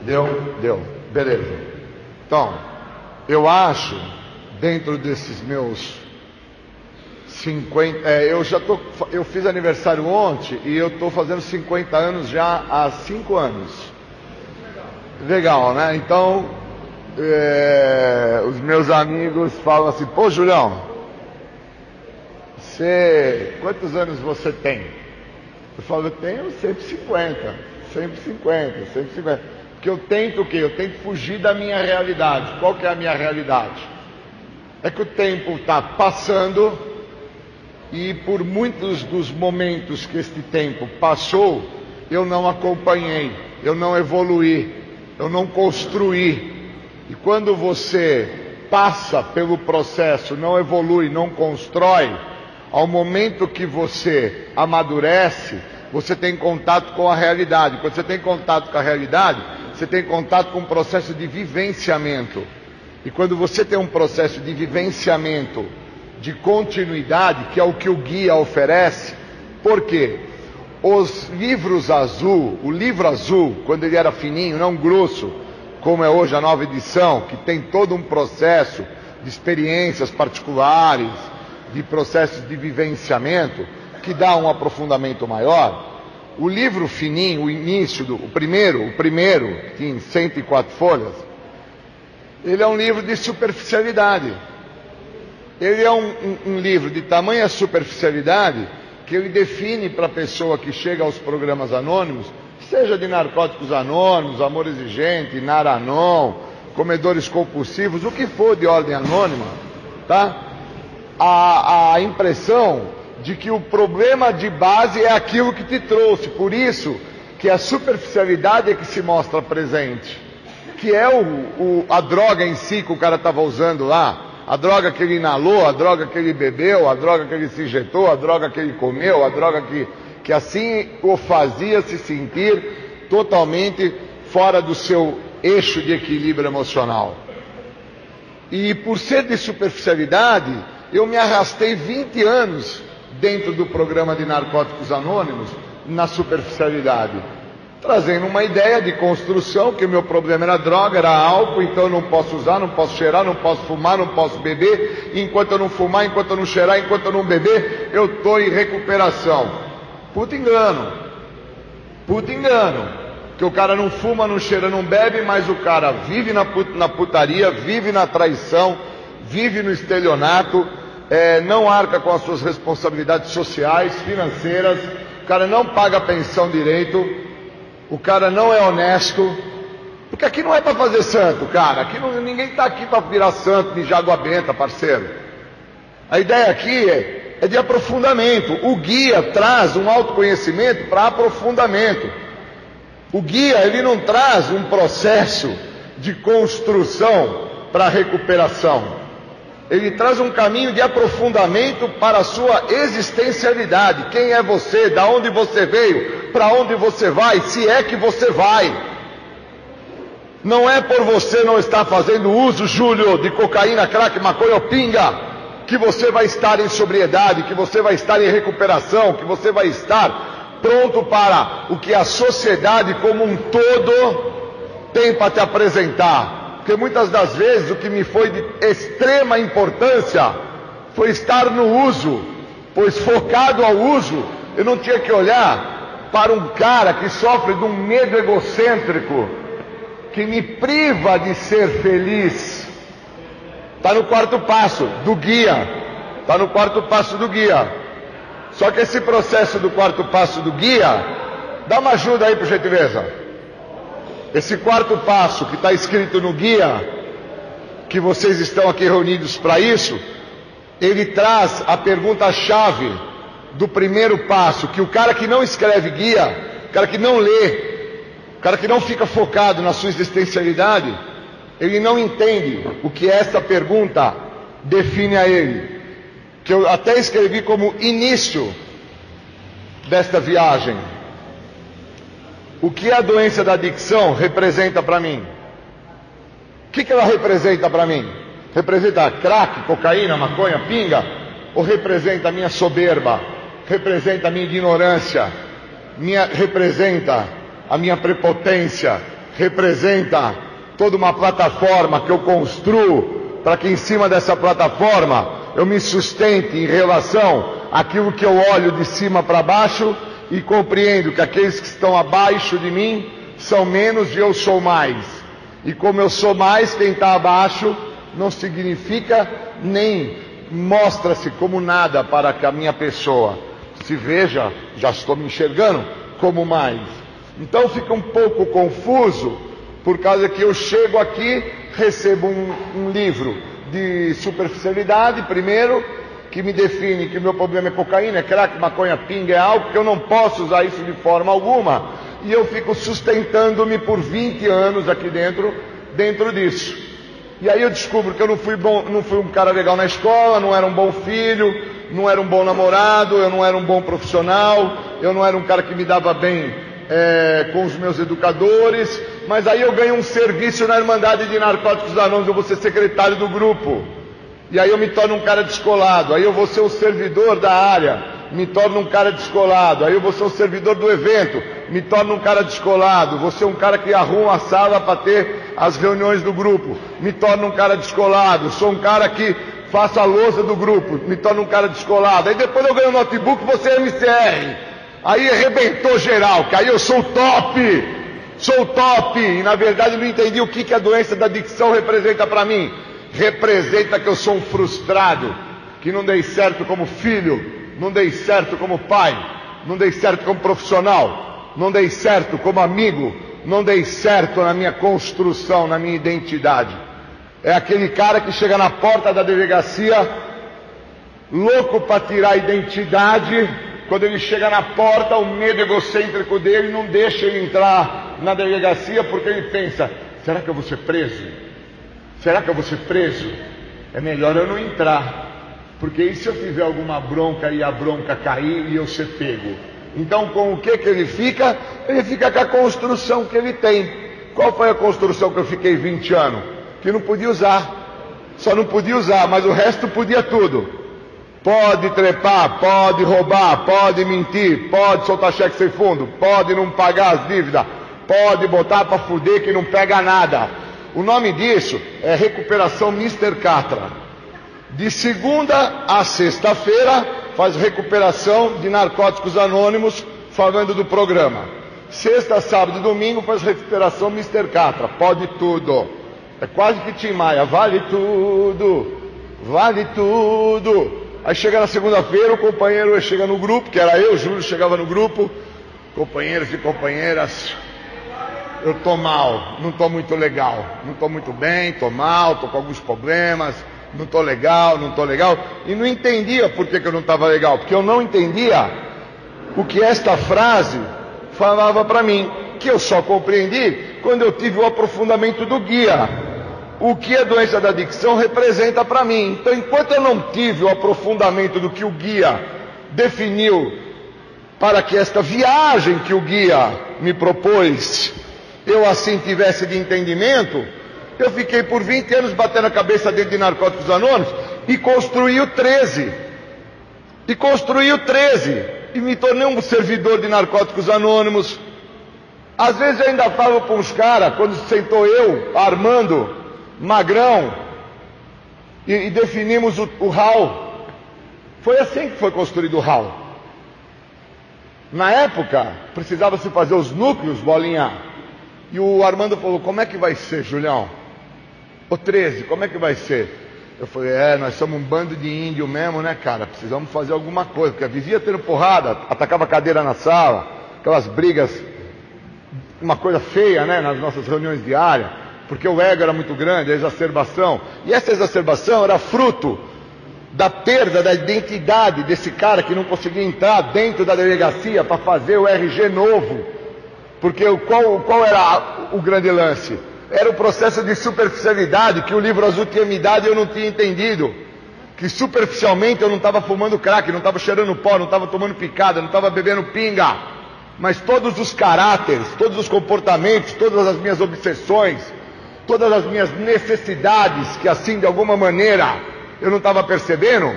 Deu? Deu. Beleza. Então, eu acho, dentro desses meus 50. É, eu já tô. Eu fiz aniversário ontem e eu estou fazendo 50 anos já há 5 anos. Legal, né? Então, é, os meus amigos falam assim: pô, Julião, você. Quantos anos você tem? Eu falo: eu tenho 150, 150, 150. Porque eu tento o quê? Eu tento fugir da minha realidade. Qual que é a minha realidade? É que o tempo está passando e por muitos dos momentos que este tempo passou, eu não acompanhei, eu não evoluí, eu não construí. E quando você passa pelo processo, não evolui, não constrói, ao momento que você amadurece, você tem contato com a realidade. Quando você tem contato com a realidade, você tem contato com um processo de vivenciamento. E quando você tem um processo de vivenciamento, de continuidade, que é o que o guia oferece, por quê? Os livros azul, o livro azul, quando ele era fininho, não grosso, como é hoje a nova edição, que tem todo um processo de experiências particulares, de processos de vivenciamento, que dá um aprofundamento maior. O livro fininho, o início, do, o primeiro, o primeiro, que tem 104 folhas, ele é um livro de superficialidade. Ele é um, um, um livro de tamanha superficialidade que ele define para a pessoa que chega aos programas anônimos, seja de narcóticos anônimos, amor exigente, naranon, comedores compulsivos, o que for de ordem anônima, tá? A, a impressão de que o problema de base é aquilo que te trouxe, por isso que a superficialidade é que se mostra presente, que é o, o a droga em si que o cara estava usando lá, a droga que ele inalou, a droga que ele bebeu, a droga que ele se injetou, a droga que ele comeu, a droga que, que assim o fazia se sentir totalmente fora do seu eixo de equilíbrio emocional. E por ser de superficialidade, eu me arrastei 20 anos dentro do programa de Narcóticos Anônimos na superficialidade trazendo uma ideia de construção, que o meu problema era droga, era álcool, então eu não posso usar, não posso cheirar, não posso fumar, não posso beber, enquanto eu não fumar, enquanto eu não cheirar, enquanto eu não beber, eu estou em recuperação. Puta engano. Puta engano. Que o cara não fuma, não cheira, não bebe, mas o cara vive na, put na putaria, vive na traição, vive no estelionato, é, não arca com as suas responsabilidades sociais, financeiras, o cara não paga pensão direito, o cara não é honesto, porque aqui não é para fazer santo, cara. Aqui não, ninguém está aqui para virar santo de água benta, parceiro. A ideia aqui é, é de aprofundamento. O guia traz um autoconhecimento para aprofundamento. O guia ele não traz um processo de construção para recuperação ele traz um caminho de aprofundamento para a sua existencialidade. Quem é você? Da onde você veio? Para onde você vai? Se é que você vai. Não é por você não estar fazendo uso, Júlio, de cocaína, crack, maconha ou pinga, que você vai estar em sobriedade, que você vai estar em recuperação, que você vai estar pronto para o que a sociedade como um todo tem para te apresentar porque muitas das vezes o que me foi de extrema importância foi estar no uso, pois focado ao uso, eu não tinha que olhar para um cara que sofre de um medo egocêntrico, que me priva de ser feliz. Está no quarto passo do guia. Está no quarto passo do guia. Só que esse processo do quarto passo do guia, dá uma ajuda aí, por gentileza. Esse quarto passo que está escrito no guia, que vocês estão aqui reunidos para isso, ele traz a pergunta-chave do primeiro passo, que o cara que não escreve guia, o cara que não lê, o cara que não fica focado na sua existencialidade, ele não entende o que essa pergunta define a ele. Que eu até escrevi como início desta viagem. O que a doença da adicção representa para mim? O que, que ela representa para mim? Representa crack, cocaína, maconha, pinga? Ou representa a minha soberba? Representa a minha ignorância? Minha, representa a minha prepotência? Representa toda uma plataforma que eu construo para que em cima dessa plataforma eu me sustente em relação àquilo que eu olho de cima para baixo e compreendo que aqueles que estão abaixo de mim são menos e eu sou mais. E como eu sou mais, quem está abaixo não significa nem mostra-se como nada para que a minha pessoa se veja, já estou me enxergando, como mais. Então fica um pouco confuso, por causa que eu chego aqui, recebo um, um livro de superficialidade, primeiro, que me define que o meu problema é cocaína, é crack, maconha, pinga, é álcool, que eu não posso usar isso de forma alguma, e eu fico sustentando-me por 20 anos aqui dentro, dentro disso. E aí eu descubro que eu não fui, bom, não fui um cara legal na escola, não era um bom filho, não era um bom namorado, eu não era um bom profissional, eu não era um cara que me dava bem é, com os meus educadores, mas aí eu ganho um serviço na Irmandade de Narcóticos Anônimos, eu vou ser secretário do grupo. E aí eu me torno um cara descolado, aí eu vou ser o servidor da área, me torno um cara descolado, aí eu vou ser o servidor do evento, me torno um cara descolado, vou ser um cara que arruma a sala para ter as reuniões do grupo, me torno um cara descolado, sou um cara que faço a lousa do grupo, me torno um cara descolado, aí depois eu ganho um notebook, vou ser MCR, aí arrebentou geral, que aí eu sou o top, sou o top, e na verdade não entendi o que, que a doença da adicção representa para mim, representa que eu sou um frustrado, que não dei certo como filho, não dei certo como pai, não dei certo como profissional, não dei certo como amigo, não dei certo na minha construção, na minha identidade. É aquele cara que chega na porta da delegacia, louco para tirar a identidade, quando ele chega na porta, o medo egocêntrico dele não deixa ele entrar na delegacia porque ele pensa: será que eu vou ser preso? Será que eu vou ser preso? É melhor eu não entrar. Porque e se eu tiver alguma bronca e a bronca cair e eu ser pego? Então, com o que que ele fica? Ele fica com a construção que ele tem. Qual foi a construção que eu fiquei 20 anos? Que não podia usar. Só não podia usar, mas o resto podia tudo. Pode trepar, pode roubar, pode mentir, pode soltar cheque sem fundo, pode não pagar as dívidas, pode botar para fuder que não pega nada. O nome disso é recuperação Mr. Catra. De segunda a sexta-feira, faz recuperação de narcóticos anônimos, falando do programa. Sexta, sábado e domingo, faz recuperação Mr. Catra. Pode tudo. É quase que Tim Maia. Vale tudo. Vale tudo. Aí chega na segunda-feira, o companheiro chega no grupo, que era eu, Júlio chegava no grupo. Companheiros e companheiras, eu tô mal, não tô muito legal, não tô muito bem, tô mal, tô com alguns problemas não estou legal, não estou legal, e não entendia por que, que eu não estava legal, porque eu não entendia o que esta frase falava para mim, que eu só compreendi quando eu tive o aprofundamento do guia, o que a doença da adicção representa para mim. Então, enquanto eu não tive o aprofundamento do que o guia definiu para que esta viagem que o guia me propôs, eu assim tivesse de entendimento, eu fiquei por 20 anos batendo a cabeça dentro de Narcóticos Anônimos e construí o 13. E construí o 13. E me tornei um servidor de Narcóticos Anônimos. Às vezes eu ainda falo para uns caras, quando sentou eu, Armando, Magrão, e, e definimos o, HAL. Foi assim que foi construído o HAL. Na época, precisava se fazer os núcleos, bolinha. E o Armando falou: Como é que vai ser, Julião? O 13, como é que vai ser? Eu falei, é, nós somos um bando de índio mesmo, né, cara? Precisamos fazer alguma coisa, porque vivia tendo porrada, atacava cadeira na sala, aquelas brigas, uma coisa feia, né, nas nossas reuniões diárias, porque o ego era muito grande, a exacerbação. E essa exacerbação era fruto da perda da identidade desse cara que não conseguia entrar dentro da delegacia para fazer o RG novo. Porque qual, qual era o grande lance? Era o processo de superficialidade que o livro azul tinha me dado e eu não tinha entendido. Que superficialmente eu não estava fumando crack, não estava cheirando pó, não estava tomando picada, não estava bebendo pinga. Mas todos os caráteres, todos os comportamentos, todas as minhas obsessões, todas as minhas necessidades, que assim de alguma maneira eu não estava percebendo,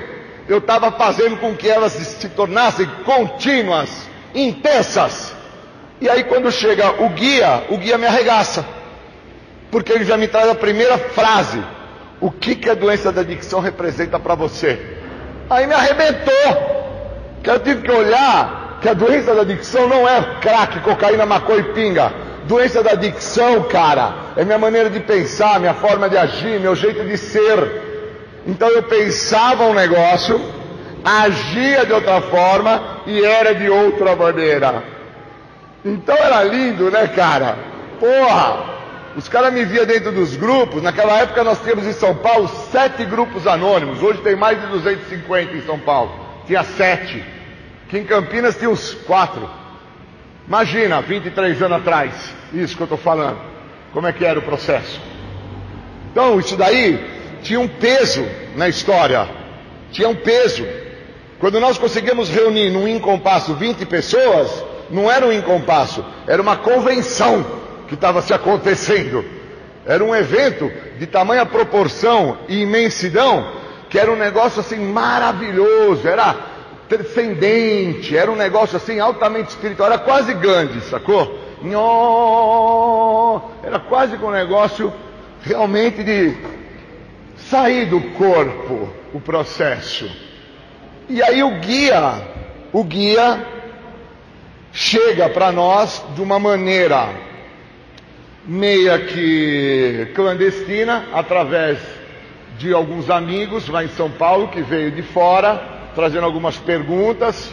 eu estava fazendo com que elas se tornassem contínuas, intensas. E aí quando chega o guia, o guia me arregaça. Porque ele já me traz a primeira frase. O que, que a doença da adicção representa para você? Aí me arrebentou. Que eu tive que olhar que a doença da adicção não é crack, cocaína, maconha e pinga. Doença da adicção, cara, é minha maneira de pensar, minha forma de agir, meu jeito de ser. Então eu pensava um negócio, agia de outra forma e era de outra maneira. Então era lindo, né, cara? Porra! Os caras me via dentro dos grupos. Naquela época nós tínhamos em São Paulo sete grupos anônimos. Hoje tem mais de 250 em São Paulo. Tinha sete. Que em Campinas tinha uns quatro. Imagina, 23 anos atrás, isso que eu estou falando. Como é que era o processo? Então, isso daí tinha um peso na história. Tinha um peso. Quando nós conseguimos reunir num incompasso 20 pessoas, não era um incompasso, era uma convenção que estava se acontecendo. Era um evento de tamanha proporção e imensidão que era um negócio assim maravilhoso, era transcendente, era um negócio assim altamente espiritual, era quase Gandhi, sacou? Era quase com um negócio realmente de sair do corpo o processo. E aí o guia, o guia chega para nós de uma maneira meia que clandestina, através de alguns amigos lá em São Paulo que veio de fora, trazendo algumas perguntas.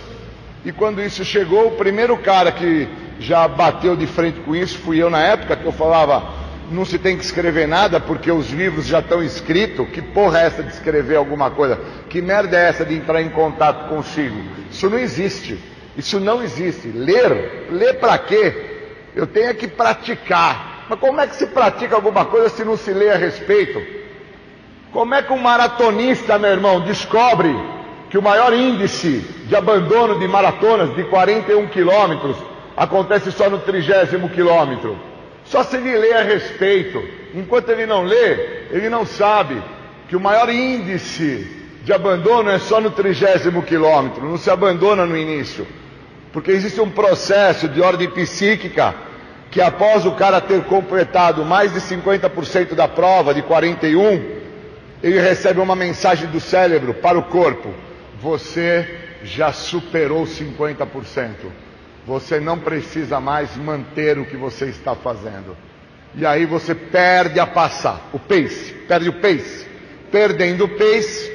E quando isso chegou, o primeiro cara que já bateu de frente com isso fui eu na época, que eu falava, não se tem que escrever nada porque os livros já estão escritos. Que porra é essa de escrever alguma coisa? Que merda é essa de entrar em contato consigo? Isso não existe. Isso não existe. Ler, ler para quê? Eu tenho que praticar. Mas como é que se pratica alguma coisa se não se lê a respeito? Como é que um maratonista, meu irmão, descobre que o maior índice de abandono de maratonas de 41 quilômetros acontece só no trigésimo quilômetro? Só se ele lê a respeito. Enquanto ele não lê, ele não sabe que o maior índice de abandono é só no trigésimo quilômetro, não se abandona no início. Porque existe um processo de ordem psíquica que após o cara ter completado mais de 50% da prova, de 41, ele recebe uma mensagem do cérebro para o corpo: você já superou 50%. Você não precisa mais manter o que você está fazendo. E aí você perde a passar, o pace, perde o pace. Perdendo o pace,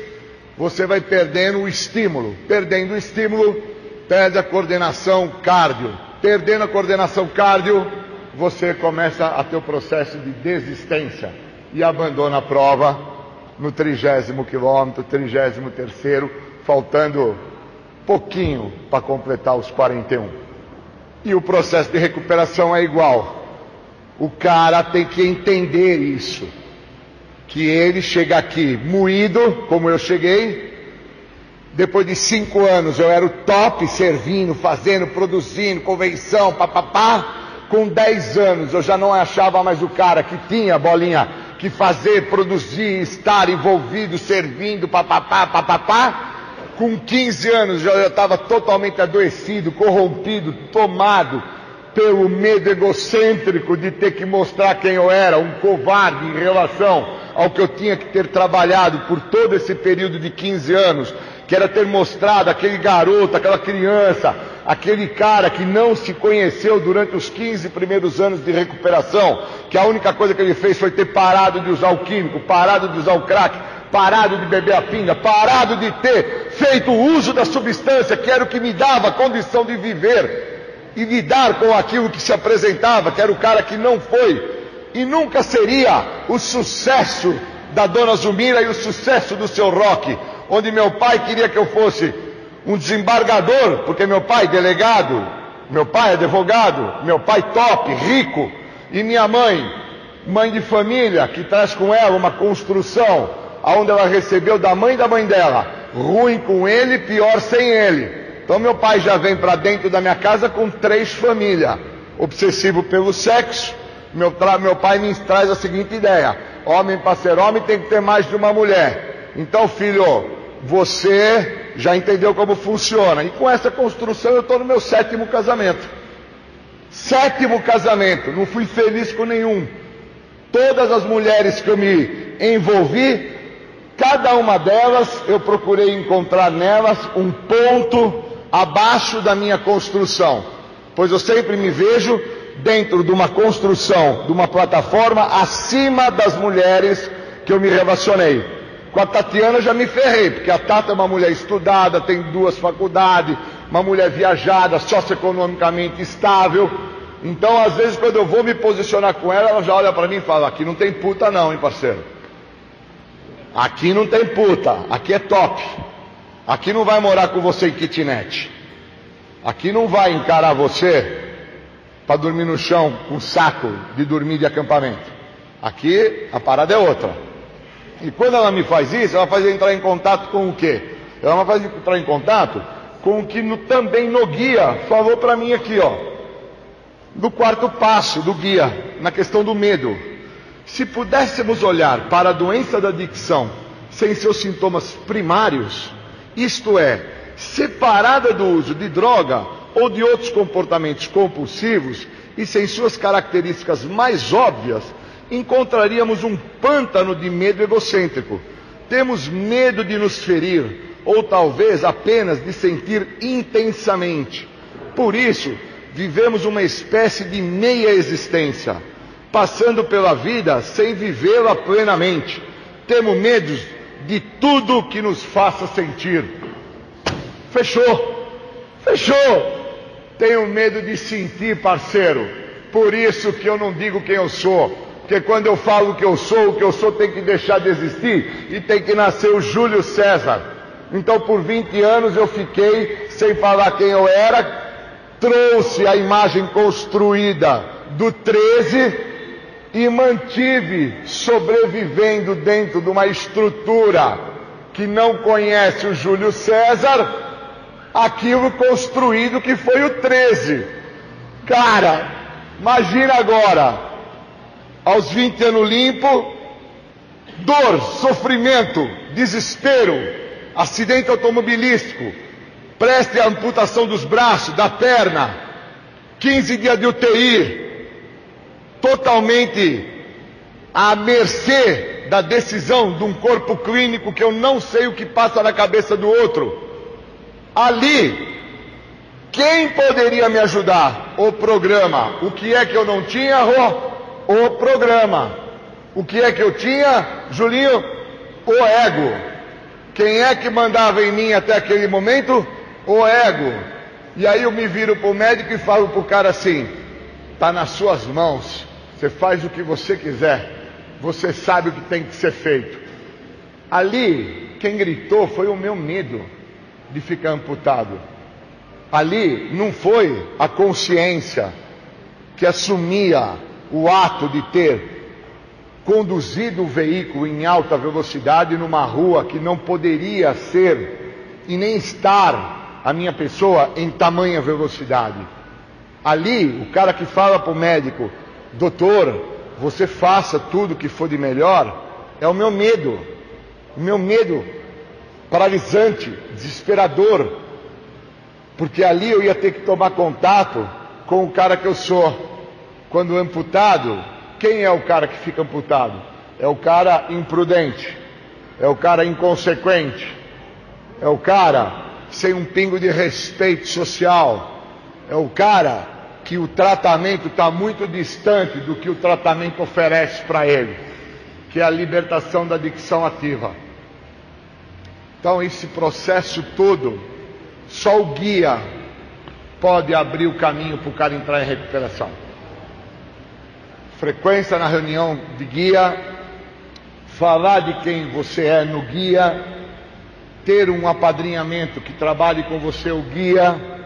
você vai perdendo o estímulo. Perdendo o estímulo, perde a coordenação cardio. Perdendo a coordenação cardio, você começa a ter o processo de desistência e abandona a prova no trigésimo quilômetro, trigésimo terceiro, faltando pouquinho para completar os 41. E o processo de recuperação é igual. O cara tem que entender isso. Que ele chega aqui moído, como eu cheguei, depois de cinco anos eu era o top servindo, fazendo, produzindo, convenção, papapá. Com dez anos eu já não achava mais o cara que tinha bolinha que fazer, produzir, estar envolvido, servindo, papapá, papapá. Com 15 anos eu já estava totalmente adoecido, corrompido, tomado pelo medo egocêntrico de ter que mostrar quem eu era, um covarde em relação ao que eu tinha que ter trabalhado por todo esse período de 15 anos, que era ter mostrado aquele garoto, aquela criança, aquele cara que não se conheceu durante os 15 primeiros anos de recuperação, que a única coisa que ele fez foi ter parado de usar o químico, parado de usar o crack, parado de beber a pinga, parado de ter feito uso da substância que era o que me dava a condição de viver e lidar com aquilo que se apresentava, que era o cara que não foi e nunca seria o sucesso da dona Zumira e o sucesso do seu rock, onde meu pai queria que eu fosse um desembargador, porque meu pai delegado, meu pai advogado, meu pai top, rico, e minha mãe, mãe de família, que traz com ela uma construção aonde ela recebeu da mãe da mãe dela, ruim com ele, pior sem ele. Então meu pai já vem para dentro da minha casa com três famílias, obsessivo pelo sexo. Meu, meu pai me traz a seguinte ideia: homem para ser homem tem que ter mais de uma mulher. Então, filho, você já entendeu como funciona. E com essa construção eu estou no meu sétimo casamento. Sétimo casamento, não fui feliz com nenhum. Todas as mulheres que eu me envolvi, cada uma delas eu procurei encontrar nelas um ponto abaixo da minha construção, pois eu sempre me vejo dentro de uma construção, de uma plataforma acima das mulheres que eu me relacionei. Com a Tatiana já me ferrei, porque a Tata é uma mulher estudada, tem duas faculdades, uma mulher viajada, socioeconomicamente estável. Então, às vezes, quando eu vou me posicionar com ela, ela já olha para mim e fala: aqui não tem puta, não, hein, parceiro? Aqui não tem puta, aqui é top. Aqui não vai morar com você em kitnet. Aqui não vai encarar você para dormir no chão com saco de dormir de acampamento. Aqui a parada é outra. E quando ela me faz isso, ela faz entrar em contato com o quê? Ela me faz entrar em contato com o que no, também no guia falou para mim aqui, ó. No quarto passo do guia, na questão do medo. Se pudéssemos olhar para a doença da adicção sem seus sintomas primários, isto é, separada do uso de droga ou de outros comportamentos compulsivos e sem suas características mais óbvias, encontraríamos um pântano de medo egocêntrico. Temos medo de nos ferir, ou talvez apenas de sentir intensamente. Por isso, vivemos uma espécie de meia existência, passando pela vida sem vivê-la plenamente. Temos medo de tudo que nos faça sentir. Fechou, fechou. Tenho medo de sentir, parceiro. Por isso que eu não digo quem eu sou porque quando eu falo que eu sou, o que eu sou tem que deixar de existir e tem que nascer o Júlio César. Então, por 20 anos eu fiquei sem falar quem eu era, trouxe a imagem construída do 13 e mantive sobrevivendo dentro de uma estrutura que não conhece o Júlio César, aquilo construído que foi o 13. Cara, imagina agora, aos 20 anos limpo, dor, sofrimento, desespero, acidente automobilístico, preste a amputação dos braços, da perna, 15 dias de UTI, totalmente à mercê da decisão de um corpo clínico que eu não sei o que passa na cabeça do outro. Ali, quem poderia me ajudar? O programa. O que é que eu não tinha, Rô? o programa. O que é que eu tinha, Julinho? O ego. Quem é que mandava em mim até aquele momento? O ego. E aí eu me viro para o médico e falo para o cara assim: está nas suas mãos, você faz o que você quiser, você sabe o que tem que ser feito. Ali, quem gritou foi o meu medo de ficar amputado. Ali não foi a consciência que assumia o ato de ter conduzido o veículo em alta velocidade numa rua que não poderia ser e nem estar a minha pessoa em tamanha velocidade. Ali, o cara que fala para o médico, doutor, você faça tudo que for de melhor, é o meu medo, o meu medo paralisante, desesperador, porque ali eu ia ter que tomar contato com o cara que eu sou. Quando amputado, quem é o cara que fica amputado? É o cara imprudente, é o cara inconsequente, é o cara sem um pingo de respeito social, é o cara que o tratamento está muito distante do que o tratamento oferece para ele, que é a libertação da adicção ativa. Então, esse processo todo, só o guia pode abrir o caminho para o cara entrar em recuperação. Frequência na reunião de guia, falar de quem você é no guia, ter um apadrinhamento que trabalhe com você o guia,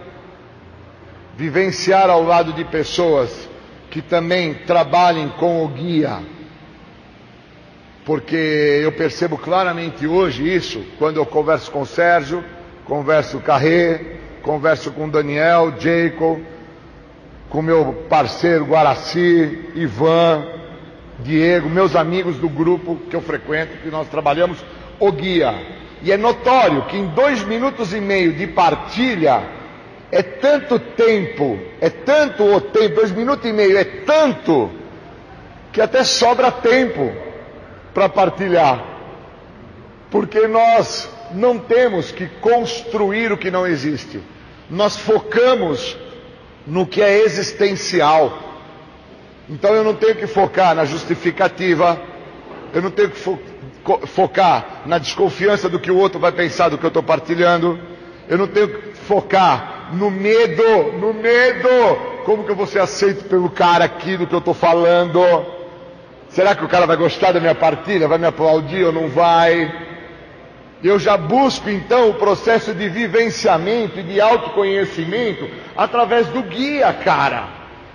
vivenciar ao lado de pessoas que também trabalhem com o guia porque eu percebo claramente hoje isso quando eu converso com o Sérgio, converso com o Carré, converso com o Daniel, Jacob, com meu parceiro Guaraci, Ivan, Diego, meus amigos do grupo que eu frequento, que nós trabalhamos, o guia. E é notório que em dois minutos e meio de partilha é tanto tempo, é tanto o tempo, dois minutos e meio é tanto que até sobra tempo para partilhar. Porque nós não temos que construir o que não existe. Nós focamos no que é existencial. Então eu não tenho que focar na justificativa, eu não tenho que fo focar na desconfiança do que o outro vai pensar do que eu estou partilhando, eu não tenho que focar no medo, no medo, como que eu vou ser aceito pelo cara aqui do que eu estou falando. Será que o cara vai gostar da minha partilha? Vai me aplaudir ou não vai? Eu já busco então o processo de vivenciamento e de autoconhecimento através do guia, cara.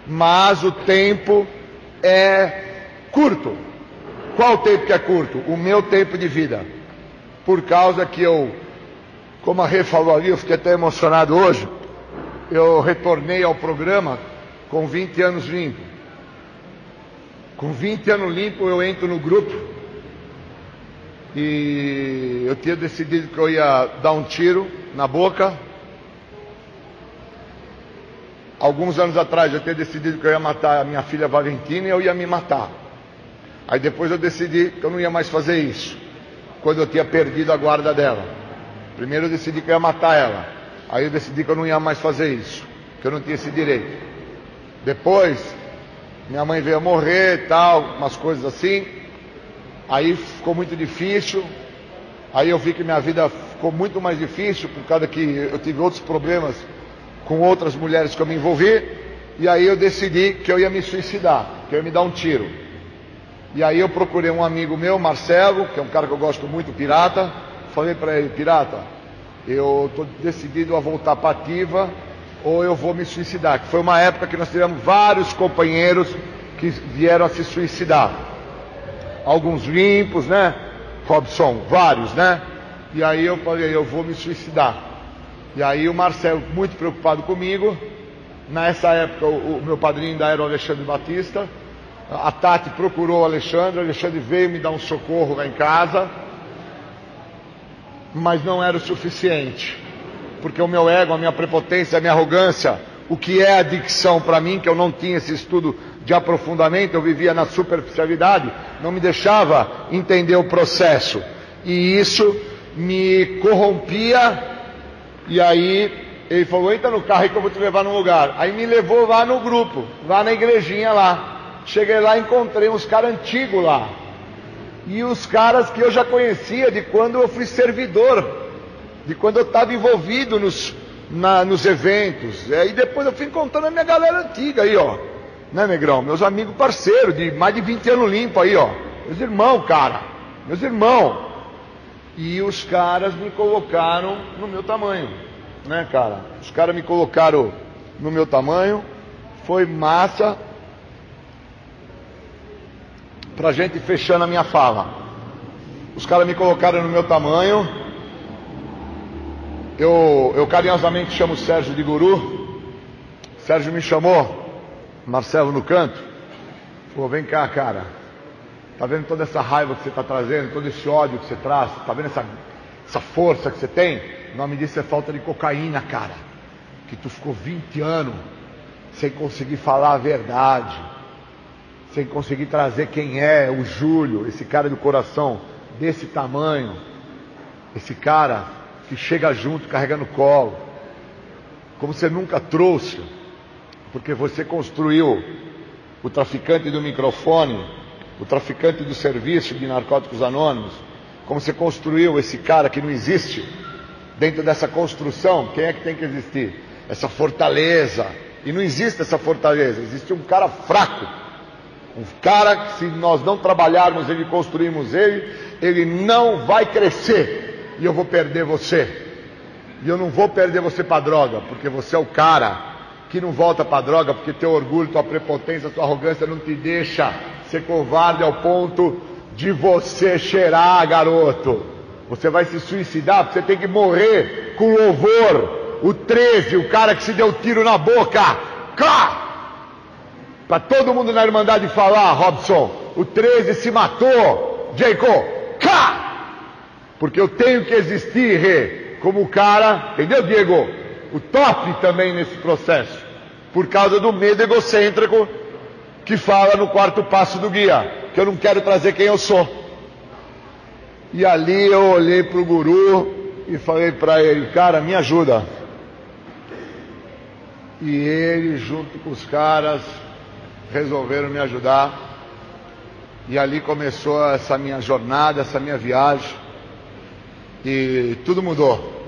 Mas o tempo é curto. Qual o tempo que é curto? O meu tempo de vida. Por causa que eu, como a Rê falou ali, eu fiquei até emocionado hoje. Eu retornei ao programa com 20 anos limpo. Com 20 anos limpo eu entro no grupo e eu tinha decidido que eu ia dar um tiro na boca. Alguns anos atrás eu tinha decidido que eu ia matar a minha filha Valentina e eu ia me matar. Aí depois eu decidi que eu não ia mais fazer isso, quando eu tinha perdido a guarda dela. Primeiro eu decidi que eu ia matar ela. Aí eu decidi que eu não ia mais fazer isso, que eu não tinha esse direito. Depois minha mãe veio a morrer e tal, umas coisas assim. Aí ficou muito difícil. Aí eu vi que minha vida ficou muito mais difícil por causa que eu tive outros problemas com outras mulheres que eu me envolvi. E aí eu decidi que eu ia me suicidar, que eu ia me dar um tiro. E aí eu procurei um amigo meu, Marcelo, que é um cara que eu gosto muito, pirata. Falei para ele, pirata, eu estou decidido a voltar para ativa ou eu vou me suicidar. Que foi uma época que nós tivemos vários companheiros que vieram a se suicidar. Alguns limpos, né? Robson, vários, né? E aí eu falei, eu vou me suicidar. E aí o Marcelo, muito preocupado comigo, nessa época o, o meu padrinho ainda era o Alexandre Batista. A Tati procurou o Alexandre, o Alexandre veio me dar um socorro lá em casa, mas não era o suficiente porque o meu ego, a minha prepotência, a minha arrogância, o que é adicção para mim, que eu não tinha esse estudo de aprofundamento, eu vivia na superficialidade, não me deixava entender o processo. E isso me corrompia, e aí ele falou, entra no carro aí que eu vou te levar num lugar. Aí me levou lá no grupo, lá na igrejinha lá. Cheguei lá, encontrei uns caras antigos lá. E os caras que eu já conhecia de quando eu fui servidor de quando eu estava envolvido nos, na, nos eventos. É, e depois eu fui encontrando a minha galera antiga aí, ó. Né, Negrão? Meus amigos parceiros, de mais de 20 anos limpo aí, ó. Meus irmãos, cara. Meus irmãos. E os caras me colocaram no meu tamanho, né, cara? Os caras me colocaram no meu tamanho. Foi massa. Pra gente fechando a minha fala. Os caras me colocaram no meu tamanho eu, eu carinhosamente chamo o Sérgio de guru. Sérgio me chamou, Marcelo no canto. Falou, vem cá, cara. Tá vendo toda essa raiva que você está trazendo, todo esse ódio que você traz? Tá vendo essa, essa força que você tem? O nome disso é falta de cocaína, cara. Que tu ficou 20 anos sem conseguir falar a verdade, sem conseguir trazer quem é o Júlio, esse cara do coração desse tamanho, esse cara que chega junto carregando colo, como você nunca trouxe, porque você construiu o traficante do microfone, o traficante do serviço de narcóticos anônimos, como você construiu esse cara que não existe, dentro dessa construção, quem é que tem que existir? Essa fortaleza. E não existe essa fortaleza, existe um cara fraco. Um cara que, se nós não trabalharmos ele, construirmos ele, ele não vai crescer. E eu vou perder você. E eu não vou perder você para droga, porque você é o cara que não volta para droga, porque teu orgulho, tua prepotência, tua arrogância não te deixa ser covarde ao ponto de você cheirar, garoto. Você vai se suicidar, porque você tem que morrer com louvor. O 13, o cara que se deu tiro na boca. Cá! Para todo mundo na Irmandade falar, Robson, o 13 se matou. Jacob, cá! Porque eu tenho que existir, Rê, como o cara, entendeu, Diego? O top também nesse processo. Por causa do medo egocêntrico que fala no quarto passo do guia, que eu não quero trazer quem eu sou. E ali eu olhei para o guru e falei para ele, cara, me ajuda. E ele, junto com os caras, resolveram me ajudar. E ali começou essa minha jornada, essa minha viagem. E tudo mudou.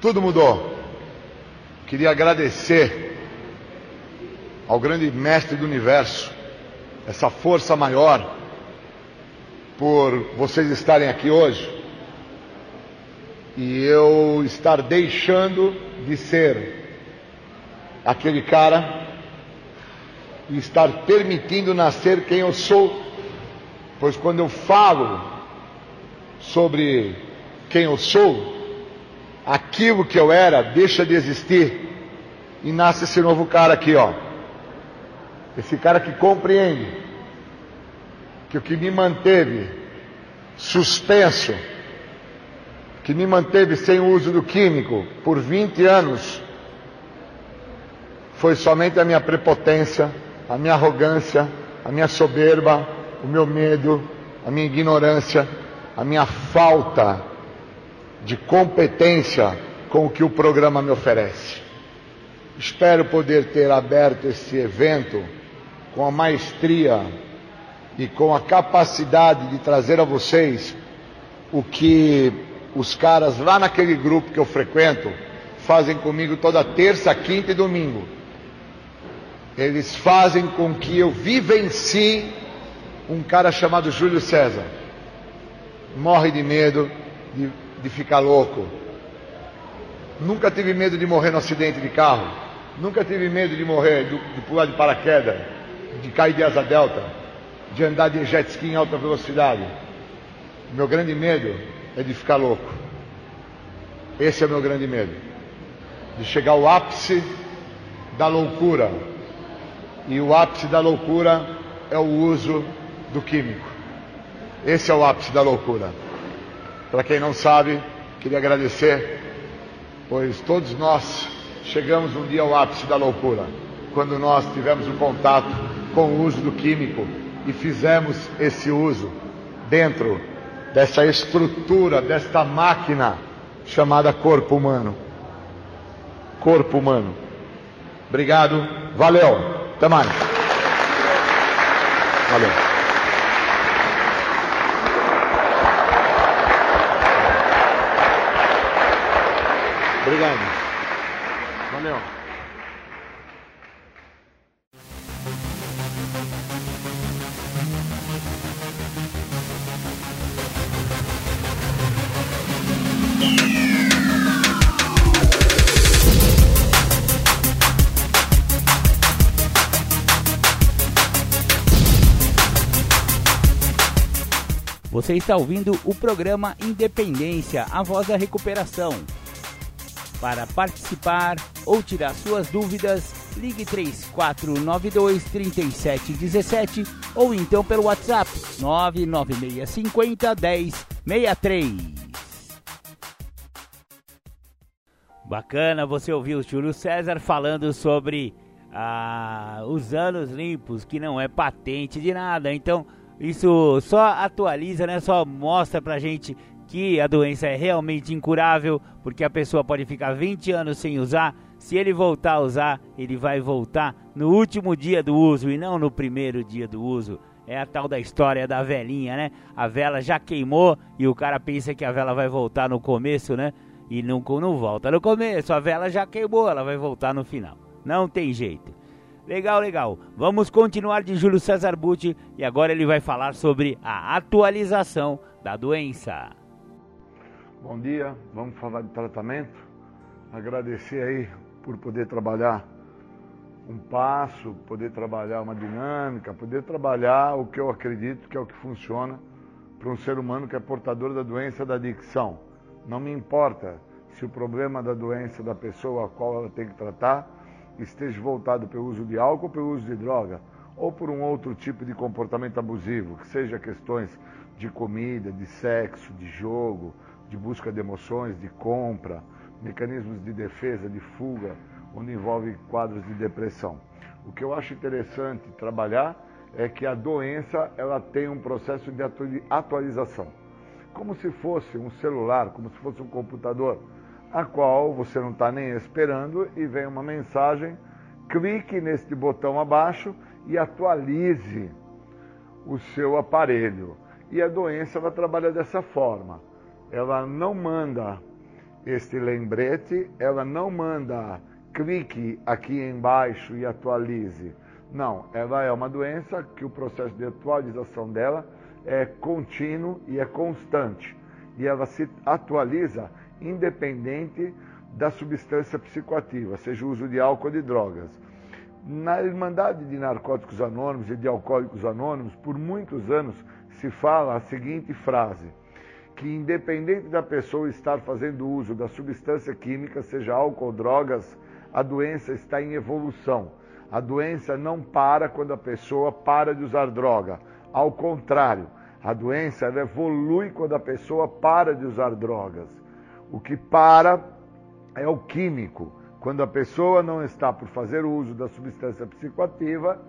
Tudo mudou. Queria agradecer ao grande mestre do universo, essa força maior, por vocês estarem aqui hoje e eu estar deixando de ser aquele cara e estar permitindo nascer quem eu sou, pois quando eu falo sobre quem eu sou, aquilo que eu era deixa de existir e nasce esse novo cara aqui, ó. Esse cara que compreende que o que me manteve suspenso, que me manteve sem o uso do químico por 20 anos, foi somente a minha prepotência, a minha arrogância, a minha soberba, o meu medo, a minha ignorância, a minha falta de competência com o que o programa me oferece. Espero poder ter aberto esse evento com a maestria e com a capacidade de trazer a vocês o que os caras lá naquele grupo que eu frequento fazem comigo toda terça, quinta e domingo. Eles fazem com que eu vivencie um cara chamado Júlio César. Morre de medo de, de ficar louco. Nunca tive medo de morrer no acidente de carro. Nunca tive medo de morrer, de, de pular de paraquedas de cair de asa delta, de andar de jet ski em alta velocidade. Meu grande medo é de ficar louco. Esse é o meu grande medo. De chegar ao ápice da loucura. E o ápice da loucura é o uso do químico. Esse é o ápice da loucura. Para quem não sabe, queria agradecer, pois todos nós chegamos um dia ao ápice da loucura, quando nós tivemos o um contato com o uso do químico e fizemos esse uso dentro dessa estrutura, desta máquina chamada corpo humano. Corpo humano. Obrigado, valeu, até mais. Valeu. Obrigado. Valeu. Você está ouvindo o programa Independência, a voz da recuperação. Para participar ou tirar suas dúvidas, ligue 3492 3717 ou então pelo WhatsApp 99650 1063. Bacana você ouviu o Júlio César falando sobre ah, os anos limpos, que não é patente de nada. Então, isso só atualiza, né? Só mostra pra gente que a doença é realmente incurável, porque a pessoa pode ficar 20 anos sem usar. Se ele voltar a usar, ele vai voltar no último dia do uso e não no primeiro dia do uso. É a tal da história da velinha, né? A vela já queimou e o cara pensa que a vela vai voltar no começo, né? E não, não volta no começo, a vela já queimou, ela vai voltar no final. Não tem jeito. Legal, legal. Vamos continuar de Júlio César Butti e agora ele vai falar sobre a atualização da doença. Bom dia, vamos falar de tratamento. Agradecer aí por poder trabalhar um passo, poder trabalhar uma dinâmica, poder trabalhar o que eu acredito que é o que funciona para um ser humano que é portador da doença da adicção. Não me importa se o problema da doença da pessoa a qual ela tem que tratar esteja voltado pelo uso de álcool, pelo uso de droga, ou por um outro tipo de comportamento abusivo, que seja questões de comida, de sexo, de jogo, de busca de emoções, de compra, mecanismos de defesa, de fuga, onde envolve quadros de depressão. O que eu acho interessante trabalhar é que a doença ela tem um processo de atualização, como se fosse um celular, como se fosse um computador a qual você não está nem esperando e vem uma mensagem, clique neste botão abaixo e atualize o seu aparelho. E a doença ela trabalha dessa forma. Ela não manda este lembrete, ela não manda clique aqui embaixo e atualize. Não, ela é uma doença que o processo de atualização dela é contínuo e é constante. E ela se atualiza independente da substância psicoativa, seja o uso de álcool ou de drogas. Na Irmandade de Narcóticos Anônimos e de Alcoólicos Anônimos, por muitos anos se fala a seguinte frase: que independente da pessoa estar fazendo uso da substância química, seja álcool ou drogas, a doença está em evolução. A doença não para quando a pessoa para de usar droga. Ao contrário, a doença evolui quando a pessoa para de usar drogas. O que para é o químico. Quando a pessoa não está por fazer uso da substância psicoativa,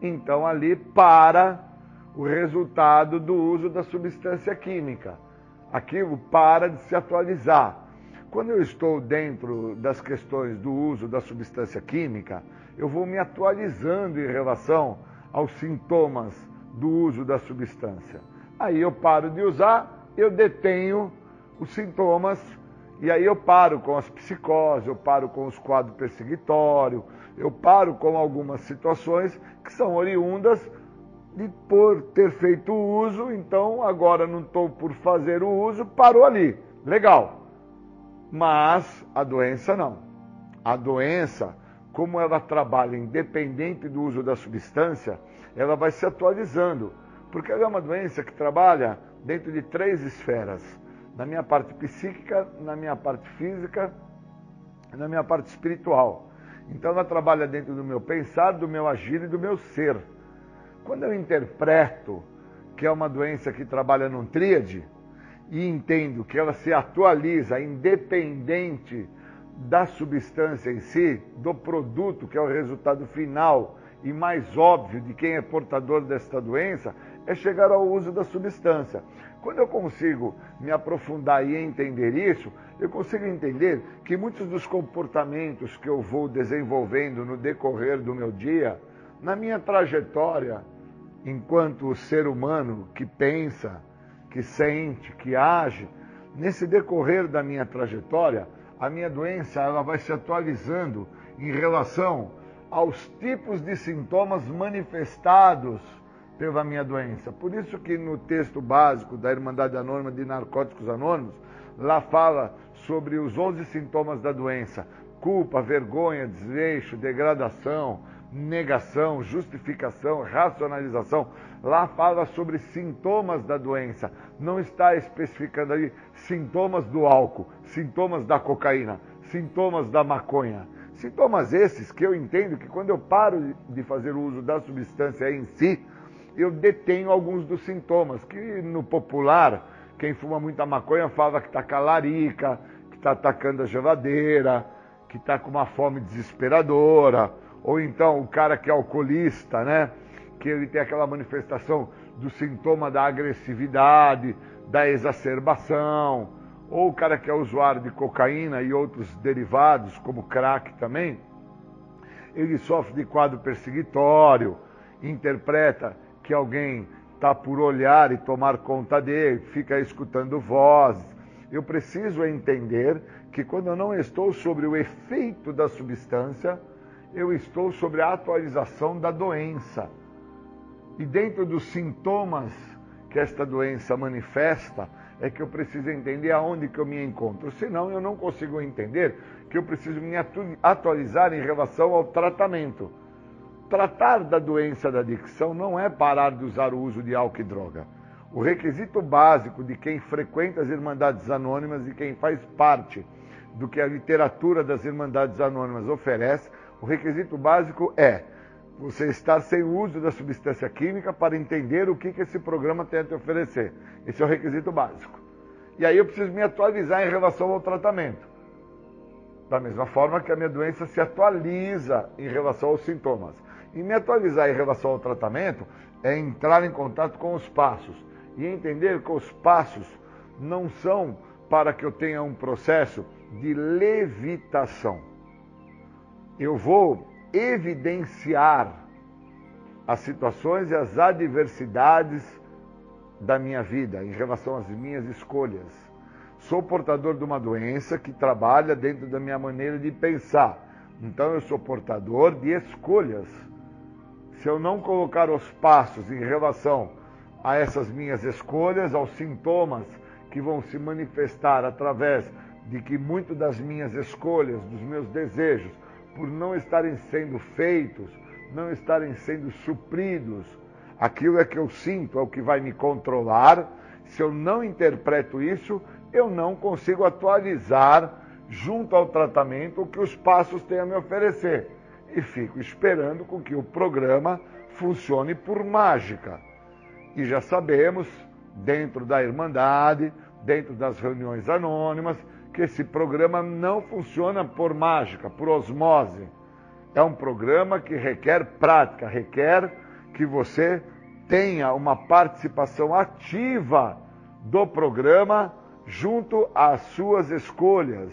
então ali para o resultado do uso da substância química. Aquilo para de se atualizar. Quando eu estou dentro das questões do uso da substância química, eu vou me atualizando em relação aos sintomas do uso da substância. Aí eu paro de usar, eu detenho os sintomas e aí eu paro com as psicoses, eu paro com os quadros perseguitórios, eu paro com algumas situações que são oriundas de por ter feito o uso, então agora não estou por fazer o uso, parou ali. Legal. Mas a doença não. A doença, como ela trabalha independente do uso da substância, ela vai se atualizando. Porque ela é uma doença que trabalha dentro de três esferas na minha parte psíquica, na minha parte física, na minha parte espiritual. Então ela trabalha dentro do meu pensar, do meu agir e do meu ser. Quando eu interpreto que é uma doença que trabalha num tríade e entendo que ela se atualiza independente da substância em si, do produto que é o resultado final e mais óbvio de quem é portador desta doença, é chegar ao uso da substância. Quando eu consigo me aprofundar e entender isso, eu consigo entender que muitos dos comportamentos que eu vou desenvolvendo no decorrer do meu dia, na minha trajetória, enquanto ser humano que pensa, que sente, que age, nesse decorrer da minha trajetória, a minha doença ela vai se atualizando em relação aos tipos de sintomas manifestados pela minha doença. Por isso que no texto básico da Irmandade Anônima de Narcóticos Anônimos, lá fala sobre os 11 sintomas da doença: culpa, vergonha, desleixo, degradação, negação, justificação, racionalização. Lá fala sobre sintomas da doença. Não está especificando ali sintomas do álcool, sintomas da cocaína, sintomas da maconha. Sintomas esses que eu entendo que quando eu paro de fazer o uso da substância em si, eu detenho alguns dos sintomas, que no popular, quem fuma muita maconha fala que está calarica, que está atacando a geladeira, que está com uma fome desesperadora, ou então o cara que é alcoolista, né? Que ele tem aquela manifestação do sintoma da agressividade, da exacerbação, ou o cara que é usuário de cocaína e outros derivados, como crack também, ele sofre de quadro perseguitório, interpreta que alguém está por olhar e tomar conta dele, fica escutando vozes. Eu preciso entender que quando eu não estou sobre o efeito da substância, eu estou sobre a atualização da doença. E dentro dos sintomas que esta doença manifesta, é que eu preciso entender aonde que eu me encontro. Senão eu não consigo entender que eu preciso me atualizar em relação ao tratamento. Tratar da doença da adicção não é parar de usar o uso de álcool e droga. O requisito básico de quem frequenta as Irmandades Anônimas e quem faz parte do que a literatura das Irmandades Anônimas oferece, o requisito básico é você estar sem uso da substância química para entender o que, que esse programa tem a te oferecer. Esse é o requisito básico. E aí eu preciso me atualizar em relação ao tratamento. Da mesma forma que a minha doença se atualiza em relação aos sintomas. E me atualizar em relação ao tratamento é entrar em contato com os passos e entender que os passos não são para que eu tenha um processo de levitação. Eu vou evidenciar as situações e as adversidades da minha vida em relação às minhas escolhas. Sou portador de uma doença que trabalha dentro da minha maneira de pensar. Então eu sou portador de escolhas. Se eu não colocar os passos em relação a essas minhas escolhas, aos sintomas que vão se manifestar através de que muito das minhas escolhas, dos meus desejos, por não estarem sendo feitos, não estarem sendo supridos, aquilo é que eu sinto, é o que vai me controlar. Se eu não interpreto isso, eu não consigo atualizar junto ao tratamento o que os passos têm a me oferecer. E fico esperando com que o programa funcione por mágica. E já sabemos, dentro da Irmandade, dentro das reuniões anônimas, que esse programa não funciona por mágica, por osmose. É um programa que requer prática, requer que você tenha uma participação ativa do programa junto às suas escolhas.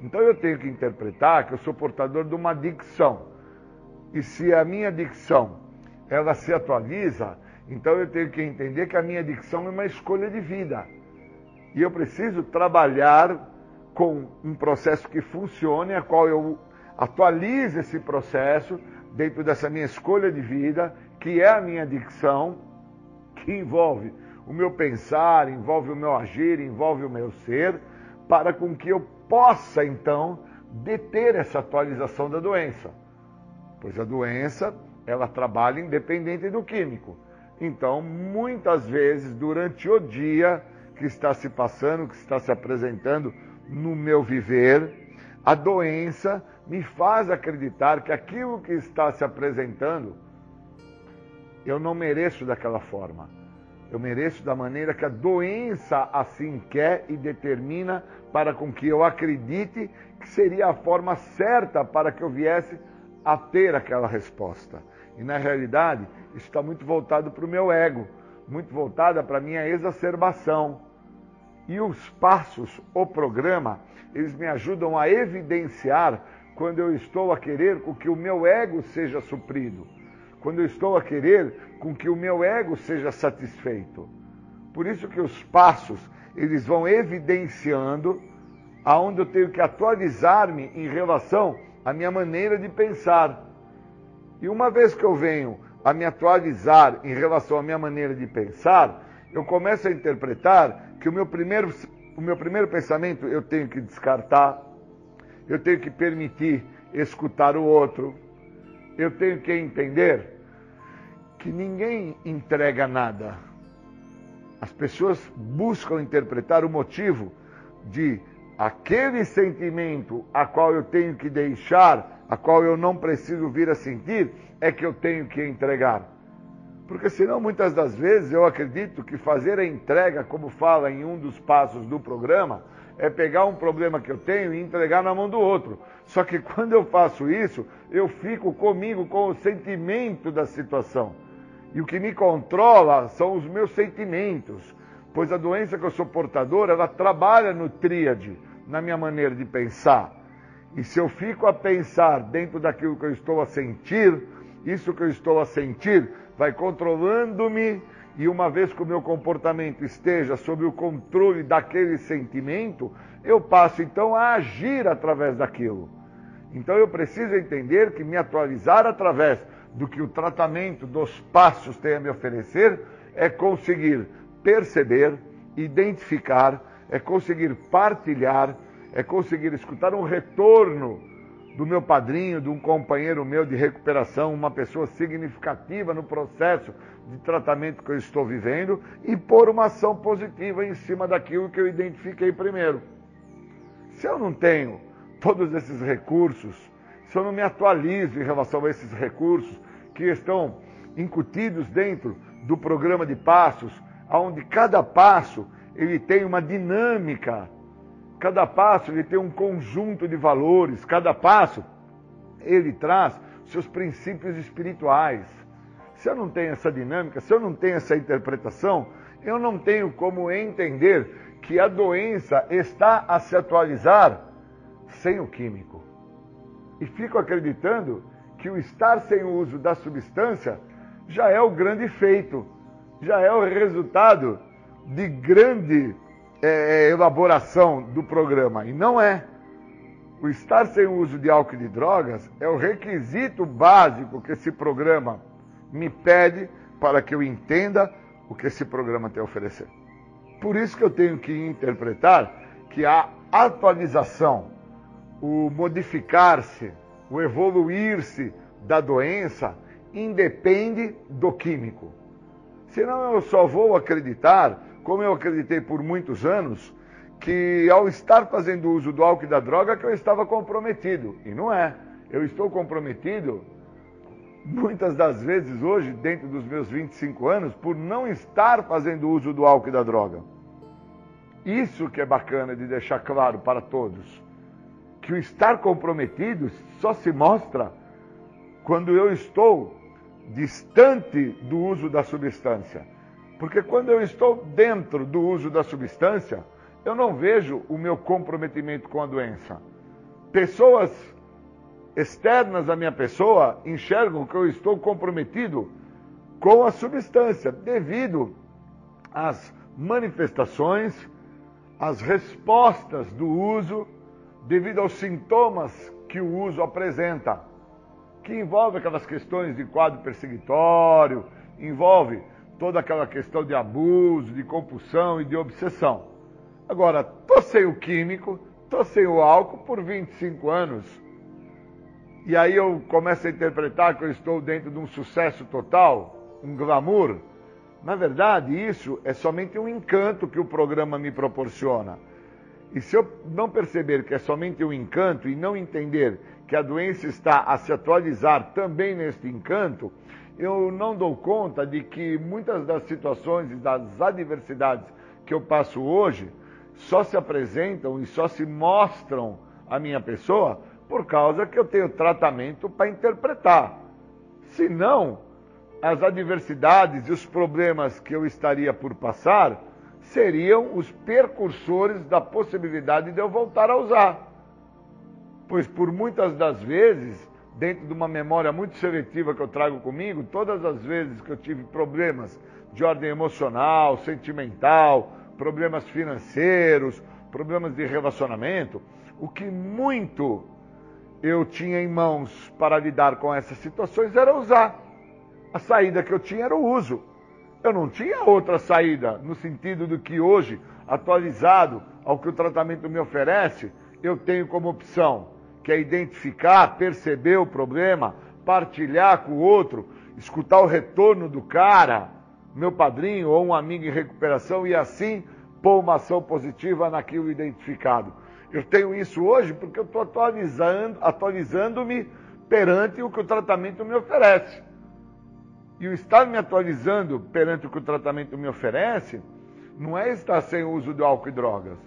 Então eu tenho que interpretar que eu sou portador de uma dicção. E se a minha dicção ela se atualiza, então eu tenho que entender que a minha dicção é uma escolha de vida. E eu preciso trabalhar com um processo que funcione, a qual eu atualize esse processo dentro dessa minha escolha de vida, que é a minha dicção, que envolve o meu pensar, envolve o meu agir, envolve o meu ser, para com que eu possa então deter essa atualização da doença. Pois a doença, ela trabalha independente do químico. Então, muitas vezes, durante o dia que está se passando, que está se apresentando no meu viver, a doença me faz acreditar que aquilo que está se apresentando, eu não mereço daquela forma. Eu mereço da maneira que a doença assim quer e determina para com que eu acredite que seria a forma certa para que eu viesse a ter aquela resposta. E na realidade, isso está muito voltado para o meu ego, muito voltada para a minha exacerbação. E os passos, o programa, eles me ajudam a evidenciar quando eu estou a querer com que o meu ego seja suprido, quando eu estou a querer com que o meu ego seja satisfeito. Por isso que os passos, eles vão evidenciando aonde eu tenho que atualizar-me em relação à minha maneira de pensar. E uma vez que eu venho a me atualizar em relação à minha maneira de pensar, eu começo a interpretar que o meu primeiro, o meu primeiro pensamento eu tenho que descartar, eu tenho que permitir escutar o outro, eu tenho que entender que ninguém entrega nada. As pessoas buscam interpretar o motivo de aquele sentimento a qual eu tenho que deixar, a qual eu não preciso vir a sentir, é que eu tenho que entregar. Porque senão muitas das vezes eu acredito que fazer a entrega, como fala em um dos passos do programa, é pegar um problema que eu tenho e entregar na mão do outro. Só que quando eu faço isso, eu fico comigo com o sentimento da situação. E o que me controla são os meus sentimentos. Pois a doença que eu sou portador, ela trabalha no tríade, na minha maneira de pensar. E se eu fico a pensar dentro daquilo que eu estou a sentir, isso que eu estou a sentir vai controlando-me e uma vez que o meu comportamento esteja sob o controle daquele sentimento, eu passo então a agir através daquilo. Então eu preciso entender que me atualizar através do que o tratamento dos passos tem a me oferecer é conseguir perceber, identificar, é conseguir partilhar, é conseguir escutar um retorno do meu padrinho, de um companheiro meu de recuperação, uma pessoa significativa no processo de tratamento que eu estou vivendo e pôr uma ação positiva em cima daquilo que eu identifiquei primeiro. Se eu não tenho todos esses recursos, se eu não me atualizo em relação a esses recursos que estão incutidos dentro do programa de passos, onde cada passo ele tem uma dinâmica Cada passo ele tem um conjunto de valores, cada passo ele traz seus princípios espirituais. Se eu não tenho essa dinâmica, se eu não tenho essa interpretação, eu não tenho como entender que a doença está a se atualizar sem o químico. E fico acreditando que o estar sem o uso da substância já é o grande feito, já é o resultado de grande é, é, elaboração do programa. E não é. O estar sem uso de álcool e de drogas é o requisito básico que esse programa me pede para que eu entenda o que esse programa tem a oferecer. Por isso que eu tenho que interpretar que a atualização, o modificar-se, o evoluir-se da doença independe do químico. Senão eu só vou acreditar como eu acreditei por muitos anos, que ao estar fazendo uso do álcool e da droga que eu estava comprometido. E não é. Eu estou comprometido muitas das vezes hoje, dentro dos meus 25 anos, por não estar fazendo uso do álcool e da droga. Isso que é bacana de deixar claro para todos. Que o estar comprometido só se mostra quando eu estou distante do uso da substância. Porque quando eu estou dentro do uso da substância, eu não vejo o meu comprometimento com a doença. Pessoas externas à minha pessoa enxergam que eu estou comprometido com a substância, devido às manifestações, às respostas do uso, devido aos sintomas que o uso apresenta, que envolve aquelas questões de quadro perseguitório, envolve toda aquela questão de abuso, de compulsão e de obsessão. Agora, tô sem o químico, tô sem o álcool por 25 anos. E aí eu começo a interpretar que eu estou dentro de um sucesso total, um glamour. Na verdade, isso é somente um encanto que o programa me proporciona. E se eu não perceber que é somente um encanto e não entender que a doença está a se atualizar também neste encanto, eu não dou conta de que muitas das situações e das adversidades que eu passo hoje só se apresentam e só se mostram à minha pessoa por causa que eu tenho tratamento para interpretar. Se não, as adversidades e os problemas que eu estaria por passar seriam os percursores da possibilidade de eu voltar a usar. Pois por muitas das vezes dentro de uma memória muito seletiva que eu trago comigo, todas as vezes que eu tive problemas de ordem emocional, sentimental, problemas financeiros, problemas de relacionamento, o que muito eu tinha em mãos para lidar com essas situações era usar. A saída que eu tinha era o uso. Eu não tinha outra saída, no sentido do que hoje, atualizado ao que o tratamento me oferece, eu tenho como opção que é identificar, perceber o problema, partilhar com o outro, escutar o retorno do cara, meu padrinho ou um amigo em recuperação e assim pôr uma ação positiva naquilo identificado. Eu tenho isso hoje porque eu estou atualizando, atualizando-me perante o que o tratamento me oferece. E o estar me atualizando perante o que o tratamento me oferece não é estar sem uso de álcool e drogas.